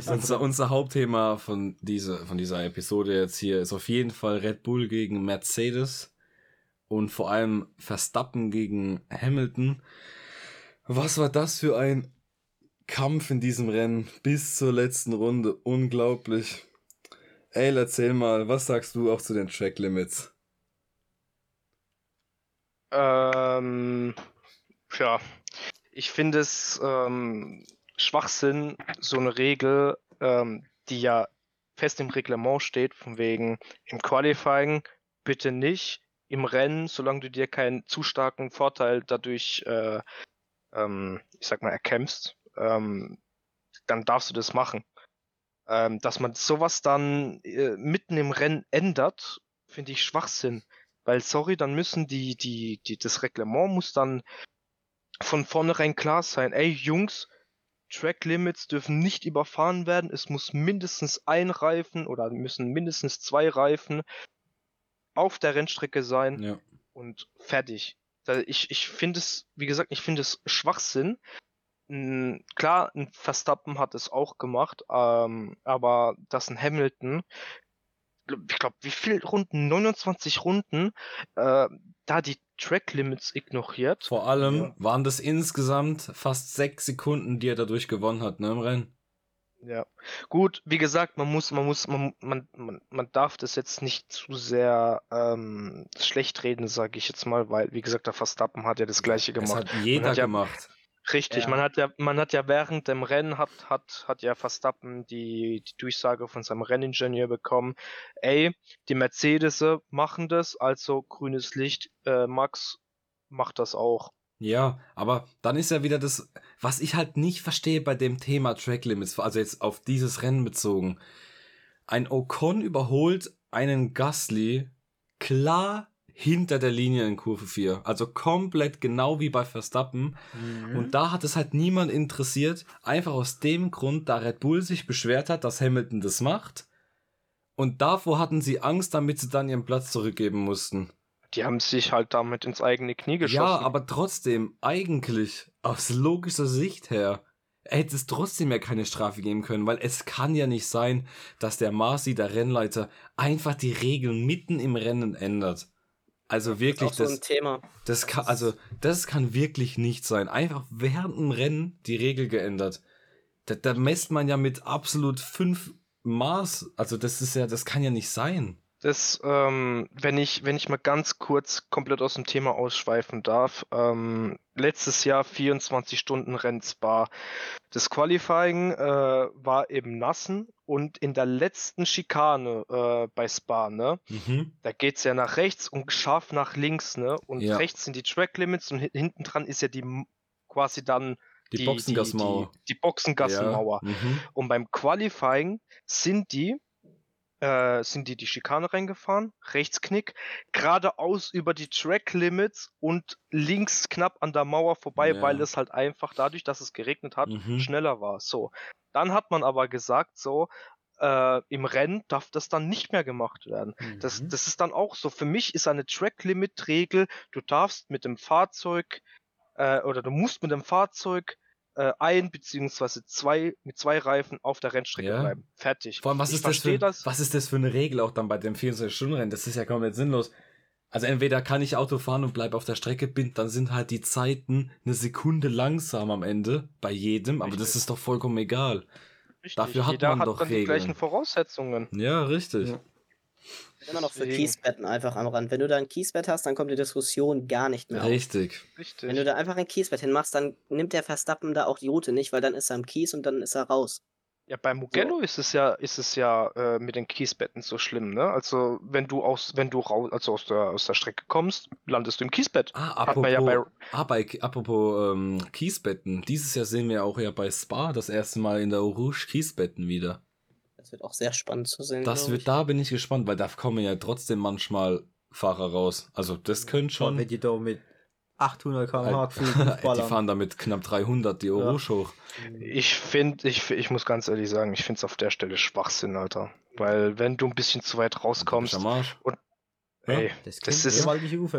Unser, unser Hauptthema von, diese, von dieser Episode jetzt hier ist auf jeden Fall Red Bull gegen Mercedes und vor allem Verstappen gegen Hamilton. Was war das für ein Kampf in diesem Rennen bis zur letzten Runde? Unglaublich. Ey, erzähl mal, was sagst du auch zu den Track Limits? Ähm, ja, ich finde es ähm, Schwachsinn, so eine Regel, ähm, die ja fest im Reglement steht, von wegen im Qualifying bitte nicht, im Rennen, solange du dir keinen zu starken Vorteil dadurch, äh, ähm, ich sag mal, erkämpfst, ähm, dann darfst du das machen. Ähm, dass man sowas dann äh, mitten im Rennen ändert, finde ich Schwachsinn. Weil, sorry, dann müssen die, die, die, das Reglement muss dann von vornherein klar sein, ey Jungs, Track Limits dürfen nicht überfahren werden, es muss mindestens ein Reifen oder müssen mindestens zwei Reifen auf der Rennstrecke sein Ja. und fertig. Ich, ich finde es, wie gesagt, ich finde es Schwachsinn. Klar, ein Verstappen hat es auch gemacht, ähm, aber dass ein Hamilton, ich glaube, wie viel Runden? 29 Runden, äh, da die Track Limits ignoriert. Vor allem waren das insgesamt fast sechs Sekunden, die er dadurch gewonnen hat, ne, im Rennen. Ja. Gut, wie gesagt, man muss, man muss, man, man, man, darf das jetzt nicht zu sehr ähm, schlecht reden, sage ich jetzt mal, weil, wie gesagt, der Verstappen hat ja das gleiche Das gemacht. hat jeder hat ja- gemacht. Richtig, Ja. man hat ja, man hat ja während dem Rennen hat, hat, hat ja Verstappen die, die Durchsage von seinem Renningenieur bekommen, ey, die Mercedes machen das, also grünes Licht, äh, Max macht das auch. Ja, aber dann ist ja wieder das, was ich halt nicht verstehe bei dem Thema Track Limits, also jetzt auf dieses Rennen bezogen. Ein Ocon überholt einen Gasly klar hinter der Linie in Kurve 4. Also komplett genau wie bei Verstappen. Mhm. Und da hat es halt niemand interessiert, einfach aus dem Grund, da Red Bull sich beschwert hat, dass Hamilton das macht. Und davor hatten sie Angst, damit sie dann ihren Platz zurückgeben mussten. Die haben sich halt damit ins eigene Knie geschossen. Ja, aber trotzdem, eigentlich, aus logischer Sicht her, hätte es trotzdem ja keine Strafe geben können, weil es kann ja nicht sein, dass der Marcy, der Rennleiter, einfach die Regeln mitten im Rennen ändert. Also wirklich, Auch so ein das, Thema. das kann, also, das kann wirklich nicht sein. Einfach während dem Rennen die Regel geändert. Da, da messt man ja mit absolut fünf Maß. Also, das ist ja, das kann ja nicht sein. Das, ähm, wenn ich, wenn ich mal ganz kurz komplett aus dem Thema ausschweifen darf, ähm, letztes Jahr 24 Stunden Rennen Spa. Das Qualifying äh, war im Nassen und in der letzten Schikane äh, bei Spa, ne? Mhm. Da geht's ja nach rechts und scharf nach links, ne? Und Ja. rechts sind die Track Limits und hi- hinten dran ist ja die quasi dann Die, Boxengasmauer. Die, die Boxengassenmauer. Ja. Mhm. Und beim Qualifying sind die, äh, sind die die Schikane reingefahren, Rechtsknick, geradeaus über die Track Limits und links knapp an der Mauer vorbei, Ja. weil es halt einfach dadurch, dass es geregnet hat, Mhm. schneller war. So. Dann hat man aber gesagt, so, äh, im Rennen darf das dann nicht mehr gemacht werden. Das, Mhm. das ist dann auch so. Für mich ist eine Track-Limit-Regel, du darfst mit dem Fahrzeug äh, oder du musst mit dem Fahrzeug äh, ein beziehungsweise zwei mit zwei Reifen auf der Rennstrecke Ja. bleiben. Fertig. Vor allem, was ich ist, das für, das. was ist das für eine Regel auch dann bei dem 24-Stunden-Rennen? Das ist ja komplett sinnlos. Also entweder kann ich Auto fahren und bleib auf der Strecke, bin, dann sind halt die Zeiten eine Sekunde langsam am Ende bei jedem, aber das Richtig. ist doch vollkommen egal. Richtig. dafür hat Jeder man hat doch dann die Regeln. gleichen Voraussetzungen. Ja, richtig. Ja. Immer noch für. Kiesbetten einfach am Rand. Wenn du da ein Kiesbett hast, dann kommt die Diskussion gar nicht mehr auf. Richtig. Richtig. Wenn du da einfach ein Kiesbett hinmachst, dann nimmt der Verstappen da auch die Route nicht, weil dann ist er am Kies und dann ist er raus. Ja, bei Mugello ist es ja, ist es ja äh, mit den Kiesbetten so schlimm, ne? Also wenn du aus, wenn du raus, also aus der aus der Strecke kommst, landest du im Kiesbett. Ah, apropos, ja bei- ah, bei, apropos ähm, Kiesbetten. Dieses Jahr sehen wir auch ja bei Spa das erste Mal in der Rouge Kiesbetten wieder. Das wird auch sehr spannend zu sehen. Das wird, da bin ich gespannt, weil da kommen ja trotzdem manchmal Fahrer raus. Also das könnte Schon. Wenn die da mit 800 km/h gefühlt die fahren da mit knapp 300 die Ja. Rouge hoch. Ich finde, ich, ich muss ganz ehrlich sagen, ich finde es auf der Stelle Schwachsinn, Alter. Weil wenn du ein bisschen zu weit rauskommst, Arsch. Ja. ey, Das, Das das ist-.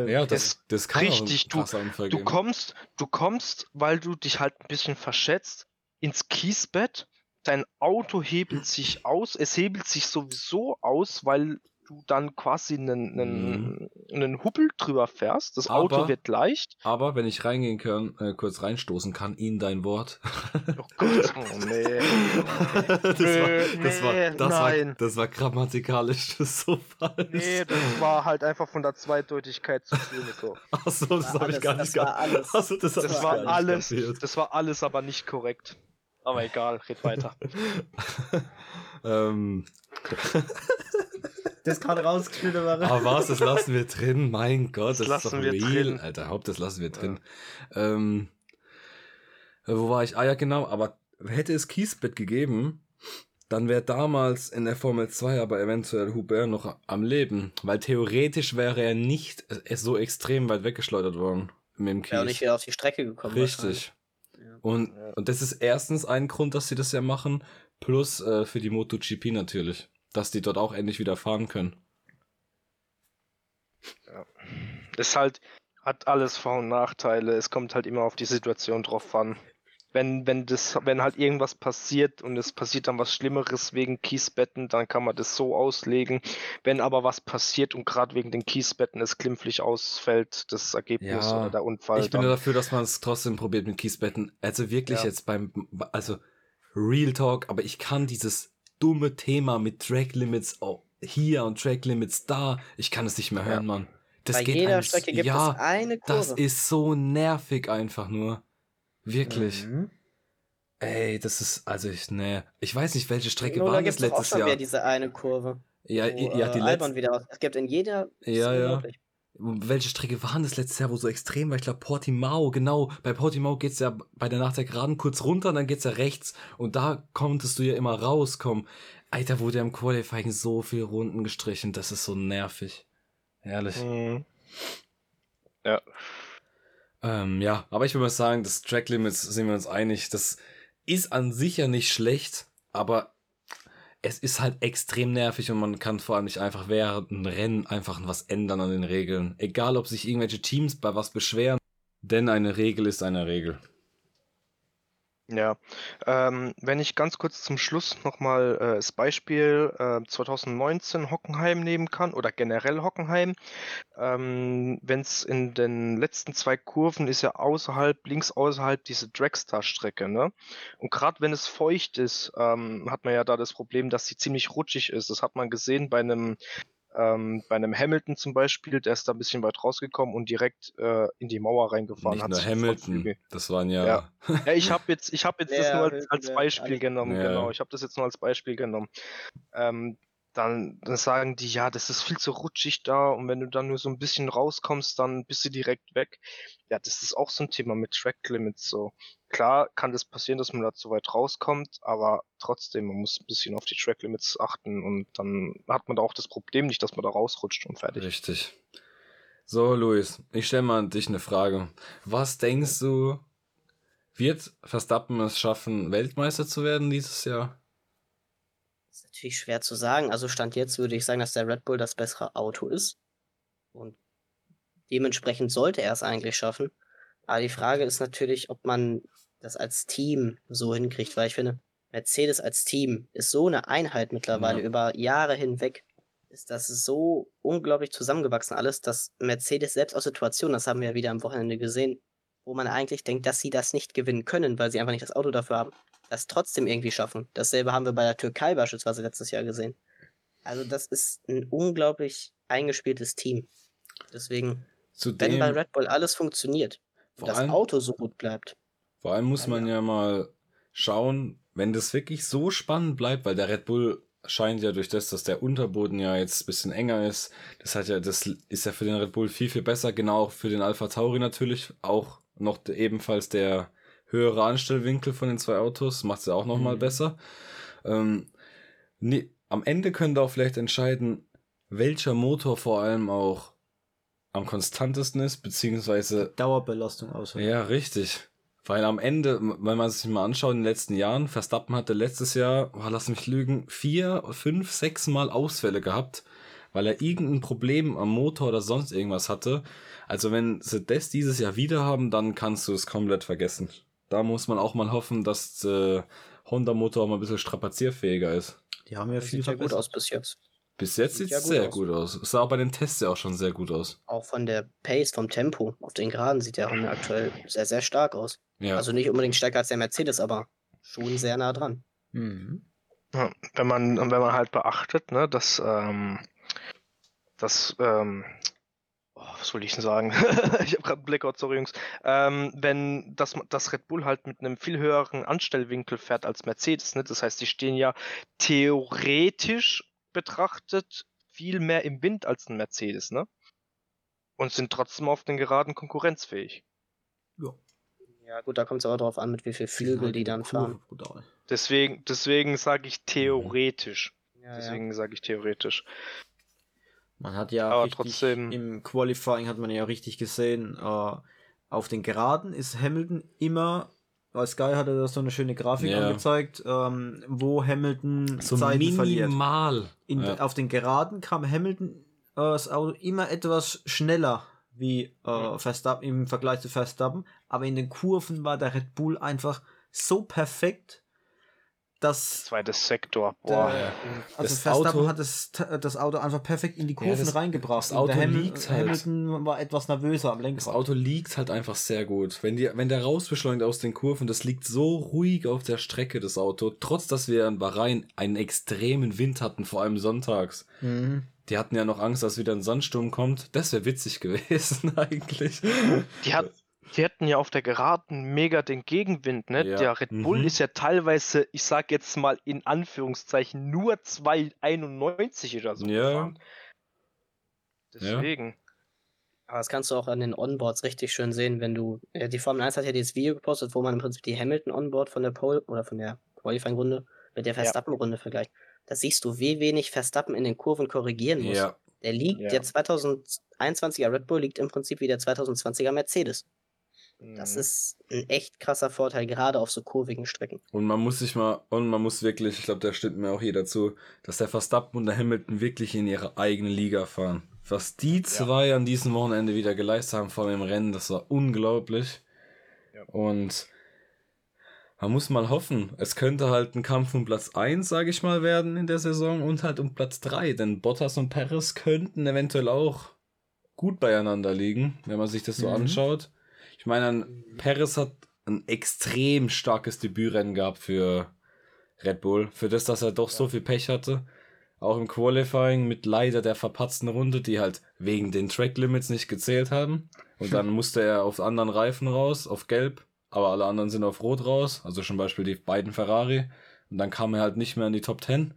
Ja, das, das kann richtig, du- du kommst, du kommst, weil du dich halt ein bisschen verschätzt, ins Kiesbett, dein Auto hebelt sich aus, es hebelt sich sowieso aus, weil du dann quasi einen, einen, einen Hubbel drüber fährst. Das Auto Mhm. Aber- wird leicht. Aber wenn ich reingehen kann, äh, kurz reinstoßen kann, Ihnen dein Wort. Oh Gott, oh nee. das, war, das, war, das, war, das war grammatikalisch so falsch. Nee, das war halt einfach von der Zweideutigkeit zu viel. So. Achso, das War habe ich alles, gar das nicht gehabt. Achso, das, Das war alles, das war alles aber nicht korrekt. Aber egal, red weiter. ähm, Das gerade rausgeschnitten wäre. aber was, das lassen wir drin. Mein Gott, das, Das ist doch lassen wir real. drin. Alter, Haupt, das lassen wir drin. Ähm, äh, wo war ich? Ah ja, genau, aber hätte es Kiesbett gegeben, dann wäre damals in der Formel 2 aber eventuell Hubert noch am Leben. Weil theoretisch wäre er nicht so extrem weit weggeschleudert worden mit dem Wäre auch nicht Kies. wieder auf die Strecke gekommen. Richtig. Ja. Und, Ja. und das ist erstens ein Grund, dass sie das ja machen, plus äh, für die MotoGP natürlich, dass die dort auch endlich wieder fahren können. ist halt, hat alles Vor- und Nachteile. Es kommt halt immer auf die Situation drauf an. Wenn, wenn das, wenn halt irgendwas passiert und es passiert dann was Schlimmeres wegen Kiesbetten, dann kann man das so auslegen. Wenn aber was passiert und gerade wegen den Kiesbetten es glimpflich ausfällt, das Ergebnis Ja, oder der Unfall, ich bin dann, nur dafür, dass man es trotzdem probiert mit Kiesbetten. Also wirklich Ja. jetzt beim, also Real Talk, aber ich kann dieses dumme Thema mit Track Limits oh, hier und Track Limits da, ich kann es nicht mehr hören, Mann. Das Bei geht jeder einem- Strecke gibt ja, es eine Kurve. Das ist so nervig einfach nur. Wirklich. Mhm. Ey, das ist, also ich, ne, ich weiß nicht, welche Strecke Nur, war da das gibt es auch letztes schon Jahr. wieder diese eine Kurve. Ja, wo, ja, die äh, letzte. Albon wieder aus. Es gibt in jeder. Ja, ja. Welche Strecke war denn das letztes Jahr, wo so extrem war? Ich glaube Portimao, genau. Bei Portimao geht's ja bei der nach der Geraden kurz runter, dann geht's ja rechts. Und da konntest du ja immer rauskommen. Alter, wurde ja im Qualifying so viel Runden gestrichen. Das ist so nervig. Herrlich. Mhm. Ähm, ja, aber ich würde mal sagen, das Track Limits sind wir uns einig. Das ist an sich ja nicht schlecht, aber es ist halt extrem nervig und man kann vor allem nicht einfach während einem Rennen einfach was ändern an den Regeln. Egal, ob sich irgendwelche Teams bei was beschweren, denn eine Regel ist eine Regel. Ja, ähm, wenn ich ganz kurz zum Schluss nochmal äh, das Beispiel äh, 2019 Hockenheim nehmen kann oder generell Hockenheim, ähm, wenn es in den letzten zwei Kurven ist ja außerhalb, links außerhalb diese Dragstar-Strecke, ne? Und gerade wenn es feucht ist, ähm, hat man ja da das Problem, dass sie ziemlich rutschig ist. Das hat man gesehen bei einem ähm, bei einem Hamilton zum Beispiel, der ist da ein bisschen weit rausgekommen und direkt äh, in die Mauer reingefahren. Nicht hat nur Hamilton, das waren ja, Ja. Ja, ich habe jetzt, ich habe jetzt das nur als, als Beispiel genommen, Ja. genau. Ich habe das jetzt nur als Beispiel genommen. Ähm, dann, dann sagen die, ja, das ist viel zu rutschig da und wenn du dann nur so ein bisschen rauskommst, dann bist du direkt weg. Ja, das ist auch so ein Thema mit Track Limits. So klar kann das passieren, dass man da zu weit rauskommt, aber trotzdem, man muss ein bisschen auf die Track Limits achten und dann hat man da auch das Problem nicht, dass man da rausrutscht und fertig. richtig. So, Luis, ich stelle mal an dich eine Frage. Was denkst du, wird Verstappen es schaffen, Weltmeister zu werden dieses Jahr? Das ist natürlich schwer zu sagen. Also Stand jetzt würde ich sagen, dass der Red Bull das bessere Auto ist. Und dementsprechend sollte er es eigentlich schaffen. Aber die Frage ist natürlich, ob man das als Team so hinkriegt, weil ich finde, Mercedes als Team ist so eine Einheit mittlerweile Ja. über Jahre hinweg. Ist das so unglaublich zusammengewachsen alles, dass Mercedes selbst aus Situationen, das haben wir ja wieder am Wochenende gesehen, wo man eigentlich denkt, dass sie das nicht gewinnen können, weil sie einfach nicht das Auto dafür haben, das trotzdem irgendwie schaffen. Dasselbe haben wir bei der Türkei beispielsweise letztes Jahr gesehen. Also das ist ein unglaublich eingespieltes Team. Deswegen, wenn bei Zudem, Red Bull alles funktioniert und das allem, Auto so gut bleibt, vor allem muss man ja mal schauen, wenn das wirklich so spannend bleibt, weil der Red Bull scheint ja durch das, dass der Unterboden ja jetzt ein bisschen enger ist, das hat ja, das ist ja für den Red Bull viel, viel besser, genau auch für den Alpha Tauri natürlich, auch noch ebenfalls der höhere Anstellwinkel von den zwei Autos, macht es ja auch nochmal Mhm. besser. Ähm, nee, am Ende können da auch vielleicht entscheiden, welcher Motor vor allem auch am konstantesten ist, beziehungsweise Dauerbelastung aus. ja, richtig. Weil am Ende, wenn man sich mal anschaut, in den letzten Jahren, Verstappen hatte letztes Jahr, oh, lass mich lügen, vier, fünf, sechs Mal Ausfälle gehabt, weil er irgendein Problem am Motor oder sonst irgendwas hatte. Also wenn sie das dieses Jahr wieder haben, dann kannst du es komplett vergessen. Da muss man auch mal hoffen, dass der Honda-Motor mal ein bisschen strapazierfähiger ist. Die haben ja das viel sieht ja gut aus bis jetzt. Bis jetzt Sieht sieht ja es sehr aus. gut aus. Es sah auch bei den Tests ja auch schon sehr gut aus. Auch von der Pace, vom Tempo auf den Geraden sieht der Honda aktuell sehr, sehr stark aus. Ja. Also nicht unbedingt stärker als der Mercedes, aber schon sehr nah dran. Mhm. Ja, wenn man, wenn man halt beachtet, ne, dass, ähm, dass, ähm, oh, was will ich denn sagen? ich habe gerade einen Blackout, sorry Jungs. Ähm, wenn das, das Red Bull halt mit einem viel höheren Anstellwinkel fährt als Mercedes, ne, das heißt, die stehen ja theoretisch betrachtet viel mehr im Wind als ein Mercedes, ne? Und sind trotzdem auf den Geraden konkurrenzfähig. Ja, gut, da kommt es aber drauf an, mit wie viel Flügel die dann fahren. Brutal. Deswegen, deswegen sage ich theoretisch. Ja, Deswegen sage ich theoretisch. Man hat ja Aber richtig, trotzdem- im Qualifying hat man ja richtig gesehen, äh, auf den Geraden ist Hamilton immer, bei Sky hatte das so eine schöne Grafik Ja. angezeigt, ähm, wo Hamilton So Zeiten verliert. minimal. In, ja. Auf den Geraden kam Hamilton äh, das Auto immer etwas schneller wie äh, Verstappen im Vergleich zu Verstappen, aber in den Kurven war der Red Bull einfach so perfekt, dass Zweites Sektor. Boah. der, also Das Verstappen Auto- hat das, das Auto einfach perfekt in die Kurven das- reingebracht. das Auto der Hamil- liegt halt. Hamilton war etwas nervöser am Das Lenkrad. Auto liegt halt einfach sehr gut. Wenn, die, wenn der rausbeschleunigt aus den Kurven, das liegt so ruhig auf der Strecke, das Auto. Trotz, dass wir in Bahrain einen extremen Wind hatten, vor allem sonntags. Mhm. Die hatten ja noch Angst, dass wieder ein Sandsturm kommt. Das wäre witzig gewesen, eigentlich. Die, hat, die hatten ja auf der Geraden mega den Gegenwind, ne? Ja. Der Red Bull Mhm. ist ja teilweise, ich sag jetzt mal in Anführungszeichen, nur 2,91 oder so Ja. gefahren. Deswegen. Aber das kannst du auch an den Onboards richtig schön sehen, wenn du. Ja, die Formel 1 hat ja dieses Video gepostet, wo man im Prinzip die Hamilton-Onboard von der Pole oder von der Qualifying-Runde mit der Verstappen-Runde vergleicht. Da siehst du, wie wenig Verstappen in den Kurven korrigieren muss. Ja, Der liegt, Ja. der 2021er Red Bull liegt im Prinzip wie der 2020er Mercedes. Das Mhm. ist ein echt krasser Vorteil, gerade auf so kurvigen Strecken. und man muss sich mal, und man muss wirklich, ich glaube, da stimmt mir auch jeder zu, dass der Verstappen und der Hamilton wirklich in ihre eigene Liga fahren. Was die zwei an diesem Wochenende wieder geleistet haben vor dem Rennen, das war unglaublich. Ja. Und man muss mal hoffen, es könnte halt ein Kampf um Platz 1, sage ich mal, werden in der Saison und halt um Platz 3, denn Bottas und Perez könnten eventuell auch gut beieinander liegen, wenn man sich das so Mhm. anschaut. Ich meine, ein- Perez hat ein extrem starkes Debütrennen gehabt für Red Bull, für das, dass er doch so viel Pech hatte. Auch im Qualifying mit leider der verpatzten Runde, die halt wegen den Track Limits nicht gezählt haben. Und dann musste er auf anderen Reifen raus, auf Gelb, aber alle anderen sind auf Rot raus, also zum Beispiel die beiden Ferrari. Und dann kam er halt nicht mehr in die Top 10.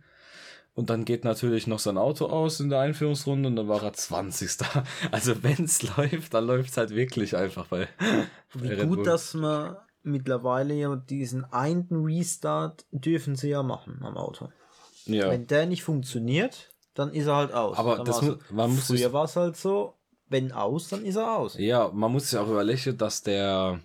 Und dann geht natürlich noch sein Auto aus in der Einführungsrunde und dann war er 20. Also wenn's läuft, dann läuft's halt wirklich einfach bei, Wie bei gut, dass man mittlerweile ja diesen einen Restart dürfen sie ja machen am Auto. ja. Wenn der nicht funktioniert, dann ist er halt aus. Aber das mu- man muss früher war es halt so, wenn aus, dann ist er aus. Ja, man muss sich auch überlegen, dass der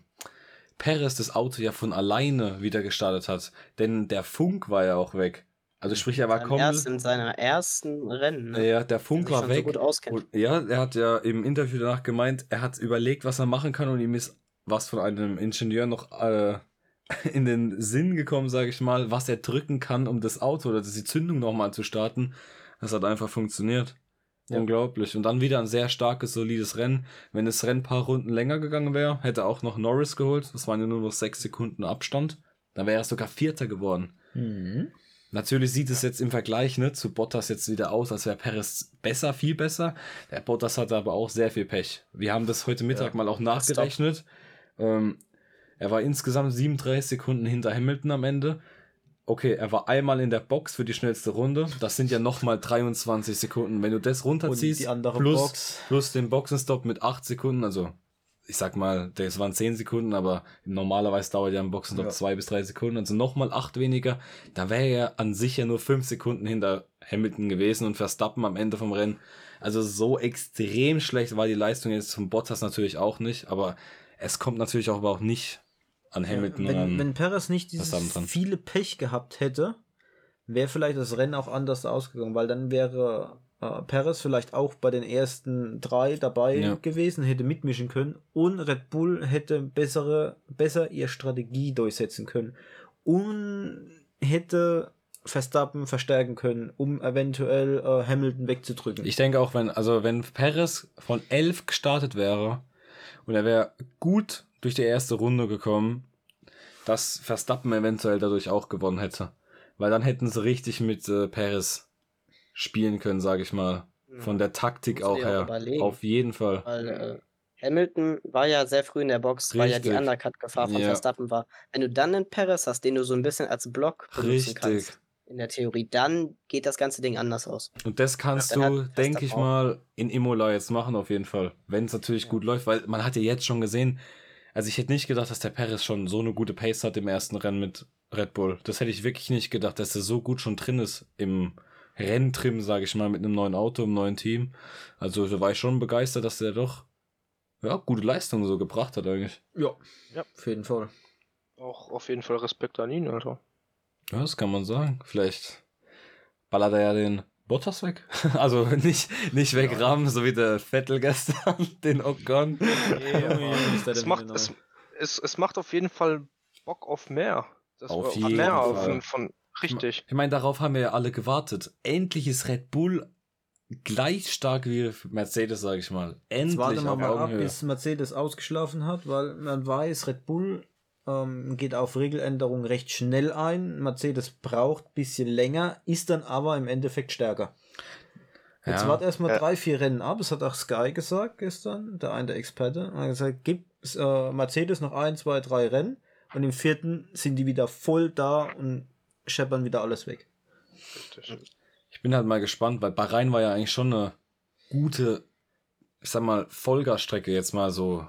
Perez das Auto ja von alleine wieder gestartet hat. Denn der Funk war ja auch weg. Also sprich, er war komplett. erst in seiner ersten Rennen. ne? Ja, der Funk war so weg. gut auskennt. Und, ja, er hat ja im Interview danach gemeint, er hat überlegt, was er machen kann und ihm ist was von einem Ingenieur noch äh, in den Sinn gekommen, sage ich mal, was er drücken kann, um das Auto oder die Zündung nochmal zu starten. Das hat einfach funktioniert. Ja. Unglaublich. Und dann wieder ein sehr starkes, solides Rennen. Wenn das Rennen ein paar Runden länger gegangen wäre, hätte auch noch Norris geholt. Das waren ja nur noch sechs Sekunden Abstand. Dann wäre er sogar Vierter geworden. Mhm. Natürlich sieht es jetzt im Vergleich ne, zu Bottas jetzt wieder aus, als wäre Perez besser, viel besser. Der Bottas hatte aber auch sehr viel Pech. Wir haben das heute Mittag Ja. mal auch nachgerechnet. Ähm, er war insgesamt 37 Sekunden hinter Hamilton am Ende. Okay, er war einmal in der Box für die schnellste Runde. Das sind ja nochmal 23 Sekunden. Wenn du das runterziehst, Und die andere plus, Box. plus den Boxenstopp mit 8 Sekunden, also ich sag mal, das waren 10 Sekunden, aber normalerweise dauert ja ein Boxenstopp Ja. 2 bis 3 Sekunden, also nochmal 8 weniger. Da wäre er an sich ja nur 5 Sekunden hinter Hamilton gewesen und Verstappen am Ende vom Rennen. Also so extrem schlecht war die Leistung jetzt von Bottas natürlich auch nicht, aber es kommt natürlich auch aber auch nicht an Hamilton wenn, ran. wenn Perez nicht dieses viele Pech gehabt hätte, wäre vielleicht das Rennen auch anders ausgegangen, weil dann wäre äh, Perez vielleicht auch bei den ersten drei dabei Ja. gewesen, hätte mitmischen können und Red Bull hätte bessere, besser ihre Strategie durchsetzen können und hätte Verstappen verstärken können, um eventuell äh, Hamilton wegzudrücken. Ich denke auch, wenn, also wenn Perez von 11 gestartet wäre und er wäre gut durch die erste Runde gekommen, dass Verstappen eventuell dadurch auch gewonnen hätte. Weil dann hätten sie richtig mit äh, Perez spielen können, sage ich mal. Von der Taktik auch auch her. überlegen. Auf jeden Fall. Weil äh, Hamilton war ja sehr früh in der Box, weil ja die Richtig. Undercut-Gefahr von Ja. Verstappen war. Wenn du dann einen Perez hast, den du so ein bisschen als Block benutzen kannst, Richtig. in der Theorie, dann geht das ganze Ding anders aus. Und das kannst Ja, du, denke ich Verstappen mal, in Imola jetzt machen, auf jeden Fall. Wenn es natürlich gut läuft, weil man hat ja jetzt schon gesehen, also ich hätte nicht gedacht, dass der Perez schon so eine gute Pace hat im ersten Rennen mit Red Bull. Das hätte ich wirklich nicht gedacht, dass er so gut schon drin ist im Renntrim, sage ich mal, mit einem neuen Auto, einem neuen Team. Also da war ich schon begeistert, dass der doch ja, gute Leistungen so gebracht hat eigentlich. ja, Ja. auf jeden Fall. Auch auf jeden Fall Respekt an ihn, Alter. Ja, das kann man sagen. Vielleicht ballert er ja den Bottas weg. Also nicht, nicht wegrammen, so wie der Vettel gestern, den Ocon. Der es, macht, genau? es, es, es macht auf jeden Fall Bock auf mehr. Das Auf jeden mehr Fall. Auf, von, von, richtig. Ich meine, darauf haben wir ja alle gewartet. Endlich ist Red Bull gleich stark wie Mercedes, sage ich mal. Jetzt Endlich warten wir mal ab, Augenhöhe. bis Mercedes ausgeschlafen hat, weil man weiß, Red Bull ähm, geht auf Regeländerungen recht schnell ein. Mercedes braucht ein bisschen länger, ist dann aber im Endeffekt stärker. Jetzt Ja. wart erstmal Ja. drei, vier Rennen ab. Das hat auch Sky gesagt gestern, der eine der Experte. Er hat gesagt, gib äh, Mercedes noch ein, zwei, drei Rennen und im vierten sind die wieder voll da und scheppern wieder alles weg. Ich bin halt mal gespannt, weil Bahrain war ja eigentlich schon eine gute, ich sag mal, Vollgasstrecke jetzt mal so ein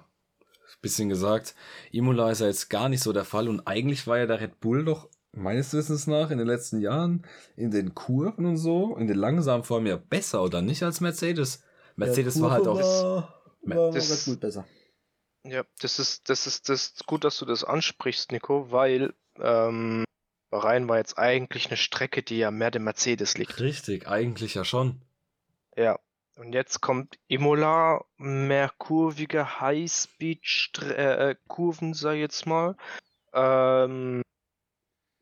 bisschen gesagt. Imola ist ja jetzt gar nicht so der Fall und eigentlich war ja der Red Bull doch meines Wissens nach in den letzten Jahren in den Kurven und so, in den langsamen Formen ja besser oder nicht als Mercedes. Mercedes war halt auch. War, war Das- Red Bull besser. Ja, das ist, das ist, das ist gut, dass du das ansprichst, Nico, weil ähm, Bahrain war jetzt eigentlich eine Strecke, die ja mehr dem Mercedes liegt. Richtig, eigentlich ja schon. Ja. Und jetzt kommt Imola, mehr kurvige Highspeed-Kurven, sag ich jetzt mal, ähm,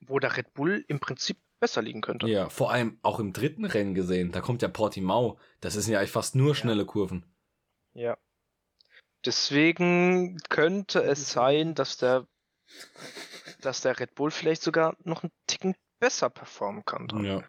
wo der Red Bull im Prinzip besser liegen könnte. Ja, vor allem auch im dritten Rennen gesehen. Da kommt ja Portimao. Das sind ja eigentlich fast nur schnelle Kurven. Ja. Deswegen könnte es sein, dass der, dass der Red Bull vielleicht sogar noch einen Ticken besser performen kann. dran. Ja.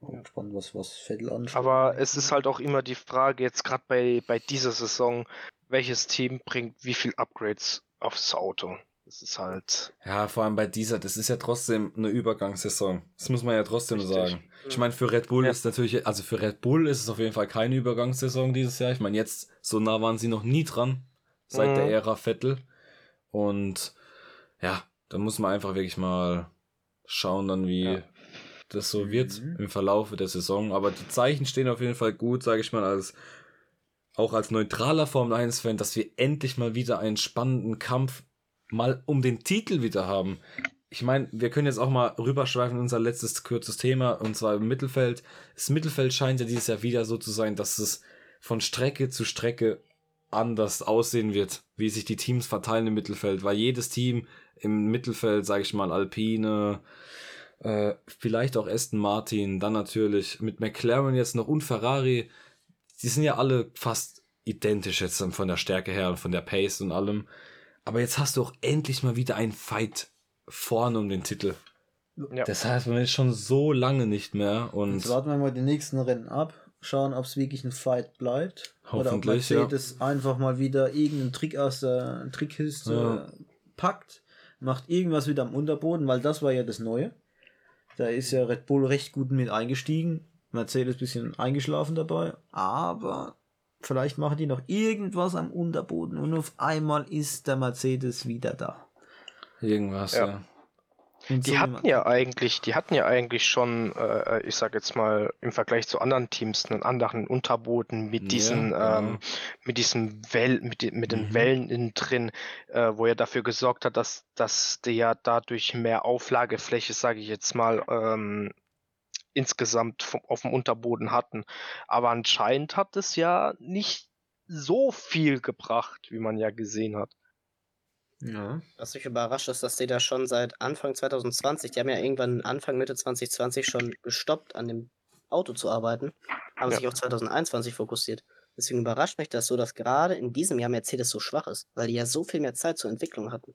Bin gespannt, was, was Vettel anschaut. Aber es ist halt auch immer die Frage, jetzt gerade bei, bei dieser Saison, welches Team bringt wie viel Upgrades aufs Auto. Das ist halt. Ja, vor allem bei dieser, das ist ja trotzdem eine Übergangssaison. Das muss man ja trotzdem Richtig. sagen. Ich meine, für Red Bull Ja. ist natürlich, also für Red Bull ist es auf jeden Fall keine Übergangssaison dieses Jahr. Ich meine, jetzt so nah waren sie noch nie dran seit Mhm. der Ära Vettel. Und ja, da muss man einfach wirklich mal schauen, dann wie Ja. das so wird Mhm. im Verlaufe der Saison. Aber die Zeichen stehen auf jeden Fall gut, sage ich mal, als auch als neutraler Formel 1-Fan, dass wir endlich mal wieder einen spannenden Kampf mal um den Titel wieder haben. Ich meine, wir können jetzt auch mal rüberschweifen in unser letztes kurzes Thema, und zwar im Mittelfeld. Das Mittelfeld scheint ja dieses Jahr wieder so zu sein, dass es von Strecke zu Strecke anders aussehen wird, wie sich die Teams verteilen im Mittelfeld, weil jedes Team im Mittelfeld, sage ich mal, Alpine, äh, vielleicht auch Aston Martin, dann natürlich mit McLaren jetzt noch und Ferrari, die sind ja alle fast identisch jetzt von der Stärke her und von der Pace und allem. Aber jetzt hast du auch endlich mal wieder einen Fight vorne um den Titel. Ja. Das heißt, man ist schon so lange nicht mehr und Jetzt warten wir mal die nächsten Rennen ab, schauen, ob es wirklich ein Fight bleibt. Oder ob Hoffentlich, ja. Mercedes einfach mal wieder irgendeinen Trick aus der Trickkiste Ja. packt, macht irgendwas wieder am Unterboden, weil das war ja das Neue. Da ist ja Red Bull recht gut mit eingestiegen, Mercedes bisschen eingeschlafen dabei, aber vielleicht machen die noch irgendwas am Unterboden und auf einmal ist der Mercedes wieder da. irgendwas, Ja. ja. Und Die so hatten ja eigentlich, die hatten ja eigentlich schon, äh, ich sag jetzt mal, im Vergleich zu anderen Teams einen anderen Unterboden mit Ja, diesen, genau. ähm, mit diesem Well, mit, den- mit den Mhm. Wellen innen drin, äh, wo er dafür gesorgt hat, dass, dass die ja dadurch mehr Auflagefläche, sage ich jetzt mal, ähm, insgesamt vom, auf dem Unterboden hatten. Aber anscheinend hat es ja nicht so viel gebracht, wie man ja gesehen hat. Ja. Was mich überrascht ist, dass die da schon seit Anfang 2020, die haben ja irgendwann Anfang Mitte 2020 schon gestoppt, an dem Auto zu arbeiten, haben Ja. sich auf 2021 fokussiert. Deswegen überrascht mich das so, dass gerade in diesem Jahr Mercedes so schwach ist, weil die ja so viel mehr Zeit zur Entwicklung hatten.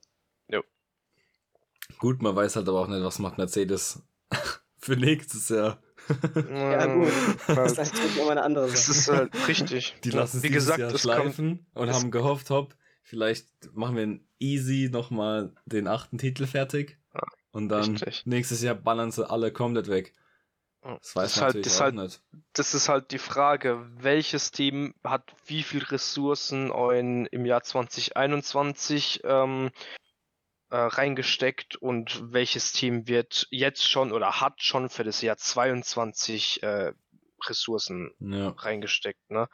Gut, man weiß halt aber auch nicht, was macht Mercedes für nächstes Jahr. Ja, gut. Das ist Das, natürlich immer eine andere das Sache. ist halt richtig. Die lassen es Wie dieses gesagt, Jahr es kommt, schleifen und haben gehofft, hopp, vielleicht machen wir in easy nochmal den achten Titel fertig. Ja, Und dann richtig. nächstes Jahr ballern sie alle komplett weg. Das weiß Das halt- natürlich das ist auch halt- nicht. das ist halt die Frage, welches Team hat wie viel Ressourcen in, im Jahr 2021 ähm, äh, reingesteckt und welches Team wird jetzt schon oder hat schon für das Jahr 22 äh, Ressourcen Ja. reingesteckt. Ne?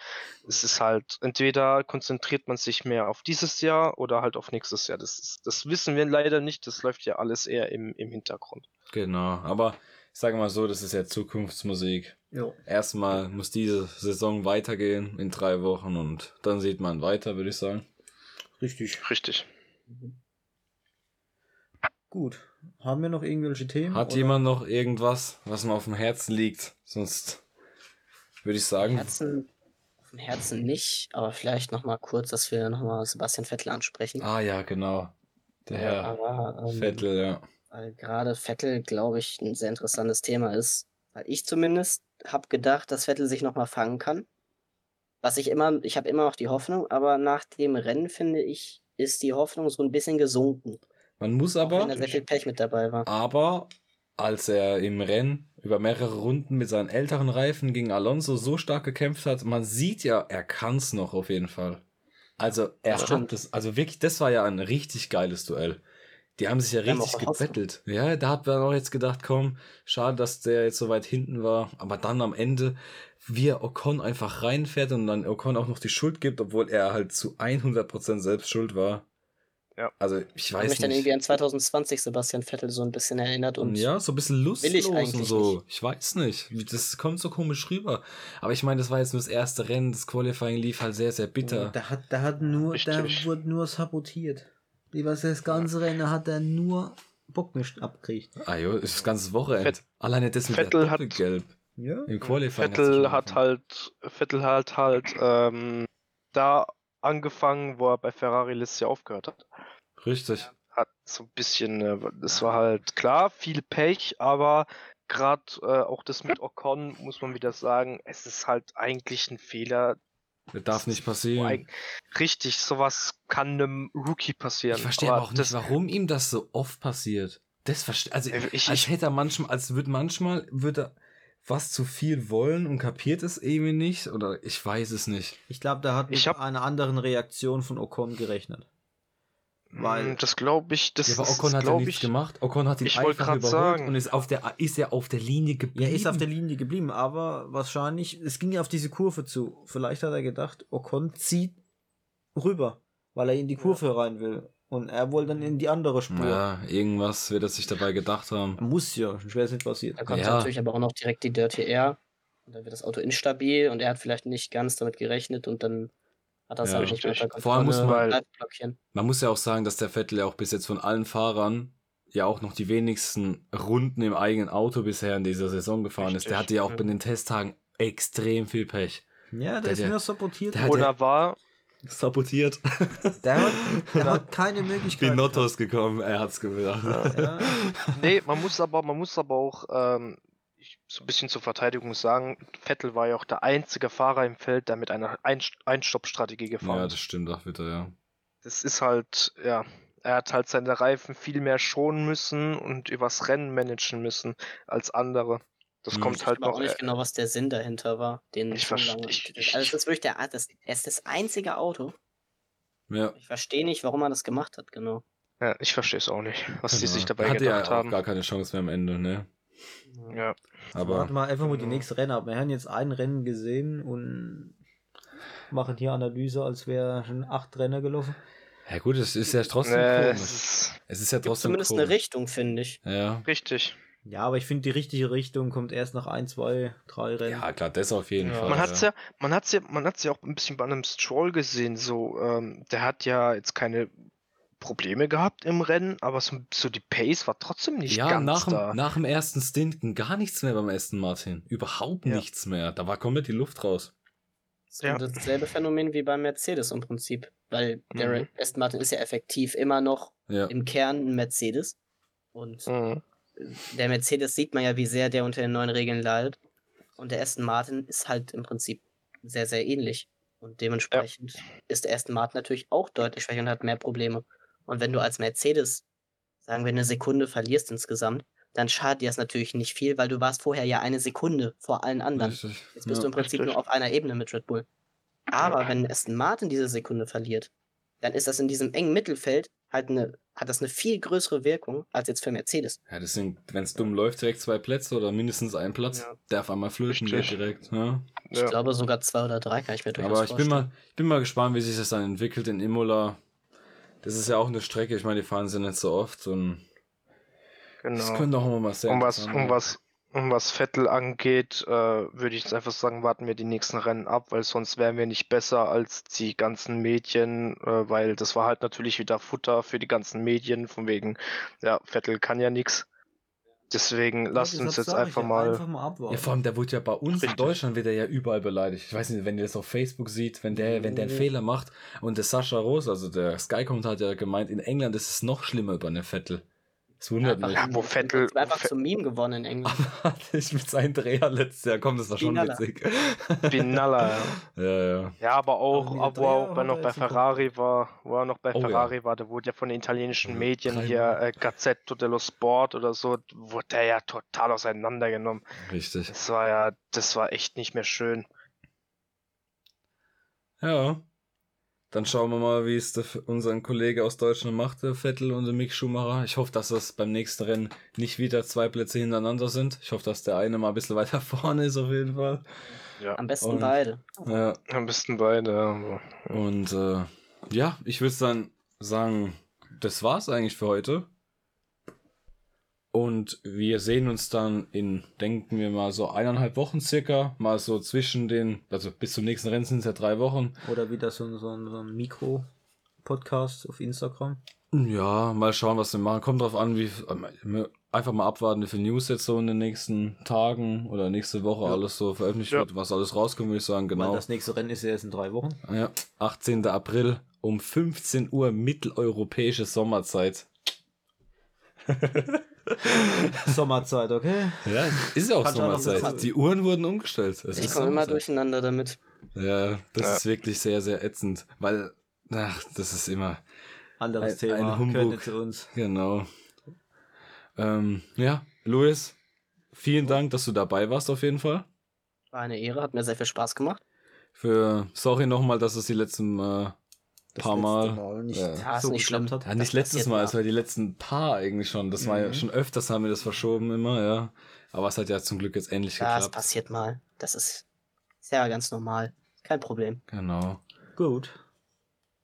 Es ist halt, entweder konzentriert man sich mehr auf dieses Jahr oder halt auf nächstes Jahr. Das, ist, das wissen wir leider nicht, das läuft ja alles eher im, im Hintergrund. Genau. Aber ich sage mal so, das ist ja Zukunftsmusik. Jo. Erstmal muss diese Saison weitergehen in drei Wochen und dann sieht man weiter, würde ich sagen. Richtig. Richtig. Gut. Haben wir noch irgendwelche Themen? Hat oder? jemand noch irgendwas, was mir auf dem Herzen liegt? Sonst würde ich sagen, Herzen, auf dem Herzen nicht, aber vielleicht nochmal kurz, dass wir nochmal Sebastian Vettel ansprechen. ah ja, genau. Der Herr aber ähm, Vettel, ja. weil gerade Vettel, glaube ich, ein sehr interessantes Thema ist. Weil ich zumindest habe gedacht, dass Vettel sich nochmal fangen kann. Was ich immer, ich habe immer noch die Hoffnung, aber nach dem Rennen, finde ich, ist die Hoffnung so ein bisschen gesunken. Man muss aber, wenn da sehr viel Pech mit dabei war. aber als er im Rennen über mehrere Runden mit seinen älteren Reifen gegen Alonso so stark gekämpft hat, man sieht ja, er kann's noch auf jeden Fall. Also er Das hat das, also wirklich, das war ja ein richtig geiles Duell. Die haben sich ja richtig gebettelt. Ja, da hat man auch jetzt gedacht, komm, schade, dass der jetzt so weit hinten war. Aber dann am Ende, wie er Ocon einfach reinfährt und dann Ocon auch noch die Schuld gibt, obwohl er halt zu 100% selbst schuld war. Ja. Also ich Ich weiß mich dann nicht. irgendwie an 2020 Sebastian Vettel so ein bisschen erinnert und ja, so ein bisschen will ich lustlos und so. nicht. Ich weiß nicht. Das kommt so komisch rüber. Aber ich meine, das war jetzt nur das erste Rennen. Das Qualifying lief halt sehr, sehr bitter. Da hat, da hat nur, da Richtig. wurde nur sabotiert. Was das ganze Rennen hat er nur Bockmist abgekriegt. Ah jo, ist das ganze Wochenende. Fett- Alleine das mit Vettel der hat- Doppelgelb. Ja. Im Qualifying Vettel hat angefangen. halt, Vettel hat halt ähm, da angefangen, wo er bei Ferrari letztes Jahr aufgehört hat. Richtig. Hat so ein bisschen, äh, das war halt klar, viel Pech, aber gerade äh, auch das mit Ocon muss man wieder sagen, es ist halt eigentlich ein Fehler. Das darf nicht passieren. Richtig, sowas kann einem Rookie passieren. Ich verstehe aber auch nicht, warum ihm das so oft passiert. Das verstehe also Äh, ich- als hätte er manchmal, als würde manchmal würde er was zu viel wollen und kapiert es irgendwie nicht oder ich weiß es nicht. Ich glaube, da hat mit Ich hab- einer anderen Reaktion von Ocon gerechnet. weil- Mm, das glaube ich, das ja, aber ist, Ocon hat ja nichts ich, gemacht. Ocon hat ihn Ich einfach überholt sagen. und ist auf der ist ja auf der Linie geblieben. Ja, er ist auf der Linie geblieben, aber wahrscheinlich, es ging ja auf diese Kurve zu. Vielleicht hat er gedacht, Ocon zieht rüber, weil er in die Kurve rein will. Und er wollte dann in die andere Spur. Ja, irgendwas wird er sich dabei gedacht haben. Muss ja, sonst wäre es nicht passiert. Da kommt Ja. natürlich aber auch noch direkt die Dirty Air. Und dann wird das Auto instabil und er hat vielleicht nicht ganz damit gerechnet und dann hat er es Ja, halt nicht mehr richtig. unter Vor allem muss man- blockieren. Man muss ja auch sagen, dass der Vettel ja auch bis jetzt von allen Fahrern ja auch noch die wenigsten Runden im eigenen Auto bisher in dieser Saison gefahren ist. Der Richtig, hatte ja auch ja. bei den Testtagen extrem viel Pech. Ja, der, Der- ist der- nur sabotiert. der worden. Oder war, Sabotiert. Der hat, der hat keine Möglichkeit. Binotto ist gekommen, er hat's gemacht. gehabt. Ja. nee, man muss aber, man muss aber auch ähm, so ein bisschen zur Verteidigung sagen, Vettel war ja auch der einzige Fahrer im Feld, der mit einer Ein Einstoppstrategie gefahren Ja, ist. das stimmt auch wieder, ja. Das ist halt, ja, er hat halt seine Reifen viel mehr schonen müssen und übers Rennen managen müssen als andere. Das Hm. kommt Ich halt weiß noch. auch nicht äh, genau, was der Sinn dahinter war. Den Ich so verste- lange- ich- ich- also das ist wirklich der, das, er ist das einzige Auto. Ja. Ich verstehe nicht, warum er das gemacht hat, genau. Ja, ich verstehe es auch nicht, was die Genau. sich dabei ja gedacht auch haben. gar keine Chance mehr am Ende, ne? Ja. Aber Warten mal einfach mal die nächste Rennen ab. Wir haben jetzt ein Rennen gesehen und machen hier Analyse, als wäre schon acht Rennen gelaufen. ja gut, es ist ja trotzdem Äh, komisch. es ist Es ist ja Gibt trotzdem zumindest komisch. eine Richtung, finde ich. Ja. richtig. Ja, aber ich finde, die richtige Richtung kommt erst nach ein, zwei, drei Rennen. Ja, klar, das auf jeden Ja. Fall. Man hat's ja, man hat's ja, man hat's ja auch ein bisschen bei einem Stroll gesehen. So, ähm, der hat ja jetzt keine Probleme gehabt im Rennen, aber so, so die Pace war trotzdem nicht ja, ganz nach, dem, da. nach dem ersten Stint ging gar nichts mehr beim Aston Martin. Überhaupt Ja. nichts mehr. Da war komplett die Luft raus. Das ist Ja. dasselbe Phänomen wie beim Mercedes im Prinzip. Weil der Mhm. Aston Martin ist ja effektiv immer noch Ja. im Kern ein Mercedes. Und Mhm. Der Mercedes sieht man ja, wie sehr der unter den neuen Regeln leidet. Und der Aston Martin ist halt im Prinzip sehr, sehr ähnlich. Und dementsprechend ist der Aston Martin natürlich auch deutlich schwächer und hat mehr Probleme. Und wenn du als Mercedes, sagen wir, eine Sekunde verlierst insgesamt, dann schadet dir das natürlich nicht viel, weil du warst vorher ja eine Sekunde vor allen anderen. Richtig. Jetzt bist ja. du im Prinzip richtig. nur auf einer Ebene mit Red Bull. Aber wenn Aston Martin diese Sekunde verliert, dann ist das in diesem engen Mittelfeld halt eine, hat das eine viel größere Wirkung als jetzt für Mercedes. Ja, das sind, wenn es dumm läuft, direkt zwei Plätze oder mindestens ein Platz, Ja. der auf einmal flöten geht Richtig. direkt. Ja. Ich Ja. glaube sogar zwei oder drei kann ich mir durchaus Aber ich bin, vorstellen. mal, ich bin mal gespannt, wie sich das dann entwickelt in Imola. Das ist ja auch eine Strecke, ich meine, die fahren sie nicht so oft und das Genau. könnte auch immer mal sehr Um was, um was, um was Vettel angeht, äh, würde ich jetzt einfach sagen, warten wir die nächsten Rennen ab, weil sonst wären wir nicht besser als die ganzen Medien, äh, weil das war halt natürlich wieder Futter für die ganzen Medien, von wegen, ja, Vettel kann ja nichts. Deswegen lasst Ja, uns deshalb jetzt einfach ja, mal. Einfach mal abwarten. Ja, vor allem, der wurde ja bei uns in Richtig. Deutschland wird er ja überall beleidigt. Ich weiß nicht, wenn ihr das auf Facebook sieht, wenn der, wenn der einen Mhm. Fehler macht und der Sascha Rose, also der Sky-Kommentator hat ja gemeint, in England ist es noch schlimmer über eine Vettel. Es wundert Einfach- mich. Ja, wo Vettel- ist einfach zum Meme gewonnen in England. Ich mit seinen Dreher letztes Jahr. Komm, das war schon Binalla. witzig. Binalla, ja. ja, ja. Ja, aber auch, wieder aber auch wenn er noch bei Ferrari war, wo er noch bei Oh, ja. Ferrari war, der wurde ja von den italienischen Also, Medien dreimal. hier äh, Gazzetto dello Sport oder so, wurde der ja total auseinandergenommen. Richtig. Das war ja, das war echt nicht mehr schön. Ja. Dann schauen wir mal, wie es der, unseren Kollege aus Deutschland macht, der Vettel und der Mick Schumacher. Ich hoffe, dass das beim nächsten Rennen nicht wieder zwei Plätze hintereinander sind. Ich hoffe, dass der eine mal ein bisschen weiter vorne ist, auf jeden Fall. Ja, Am besten Und- beide. Ja. am besten beide. aber- Und äh, ja, ich würde dann sagen, das war's eigentlich für heute. Und wir sehen uns dann in, denken wir mal, so eineinhalb Wochen circa. Mal so zwischen den, also bis zum nächsten Rennen sind es ja drei Wochen. Oder wieder so, ein- so, so ein Mikro-Podcast auf Instagram. Ja, mal schauen, was wir machen. Kommt drauf an, wie einfach mal abwarten, wie viel News jetzt so in den nächsten Tagen oder nächste Woche Ja. alles so veröffentlicht Ja. wird, was alles rauskommt, würde ich sagen, Weil genau. das nächste Rennen ist ja erst in drei Wochen. Ja, 18. April um 15 Uhr mitteleuropäische Sommerzeit. Sommerzeit, okay? Ja, ist ja auch noch Sommerzeit. Die Uhren wurden umgestellt. Es Ich komme immer durcheinander damit. Ja, das Ja. ist wirklich sehr, sehr ätzend, weil, ach, das ist immer, Anderes Ein- Thema. ein Humbug. Zu uns. genau. Ähm, ja, Luis, vielen Dank, dass du dabei warst auf jeden Fall. War eine Ehre, hat mir sehr viel Spaß gemacht. Für, sorry nochmal, dass es die letzten äh, Das paar letzte Mal, nicht ja. Ja, ist so nicht geklappt schlimm. hat. ja, nicht Das letztes Mal, mal. es war die letzten paar eigentlich schon. Das war ja Mhm. schon öfters haben wir das verschoben immer, ja. Aber es hat ja zum Glück jetzt endlich Ja, es geklappt. passiert mal. Das ist, ist ja ganz normal. Kein Problem. Genau. Gut.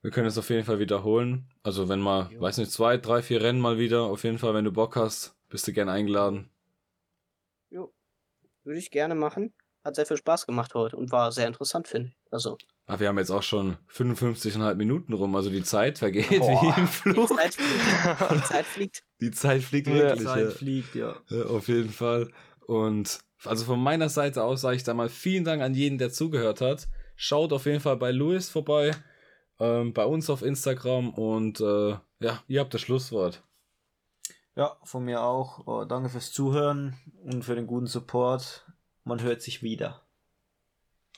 Wir können es auf jeden Fall wiederholen. Also wenn mal, Jo. weiß nicht, zwei, drei, vier Rennen mal wieder, auf jeden Fall, wenn du Bock hast, bist du gern eingeladen. Jo. Würde ich gerne machen. Hat sehr viel Spaß gemacht heute und war sehr interessant, finde ich. Also, Aber wir haben jetzt auch schon 55,5 Minuten rum, also die Zeit vergeht Boah. wie im die Flug. Zeit fliegt. Die Zeit fliegt. Die Zeit fliegt Ja. wirklich. Zeit Ja. fliegt, ja. Ja, auf jeden Fall. Und also von meiner Seite aus sage ich da mal vielen Dank an jeden, der zugehört hat. Schaut auf jeden Fall bei Luis vorbei, ähm, bei uns auf Instagram und äh, ja, ihr habt das Schlusswort. Ja, von mir auch. Äh, danke fürs Zuhören und für den guten Support. Man hört sich wieder.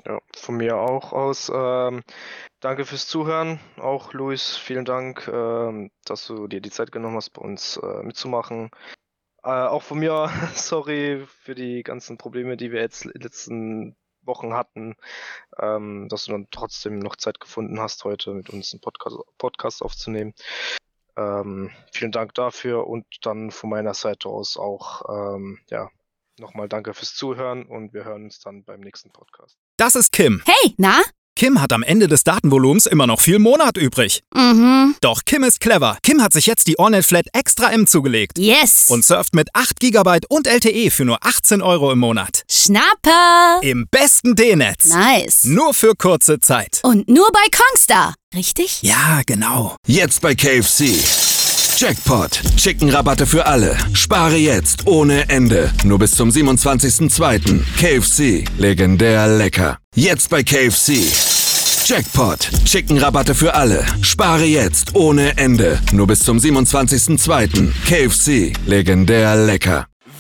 Ja, von mir auch aus. Ähm, danke fürs Zuhören. Auch Luis, vielen Dank, ähm, dass du dir die Zeit genommen hast, bei uns äh, mitzumachen. Äh, auch von mir, sorry für die ganzen Probleme, die wir jetzt in den letzten Wochen hatten, ähm, dass du dann trotzdem noch Zeit gefunden hast, heute mit uns einen Podcast, Podcast aufzunehmen. Ähm, vielen Dank dafür und dann von meiner Seite aus auch, ähm, ja, nochmal danke fürs Zuhören und wir hören uns dann beim nächsten Podcast. Das ist Kim. Hey, na? Kim hat am Ende des Datenvolumens immer noch viel Monat übrig. Mhm. Doch Kim ist clever. Kim hat sich jetzt die Ornet Flat Extra M zugelegt. Yes. Und surft mit 8 GB und LTE für nur 18 Euro im Monat. Schnapper. Im besten D-Netz. Nice. Nur für kurze Zeit. Und nur bei Kongstar. Richtig? Ja, genau. Jetzt bei KFC. Jackpot. Chicken-Rabatte für alle. Spare jetzt ohne Ende. Nur bis zum 27.02. KFC. Legendär lecker. Jetzt bei KFC. Jackpot. Chicken-Rabatte für alle. Spare jetzt ohne Ende. Nur bis zum 27.02. KFC. Legendär lecker.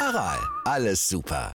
Aral, alles super.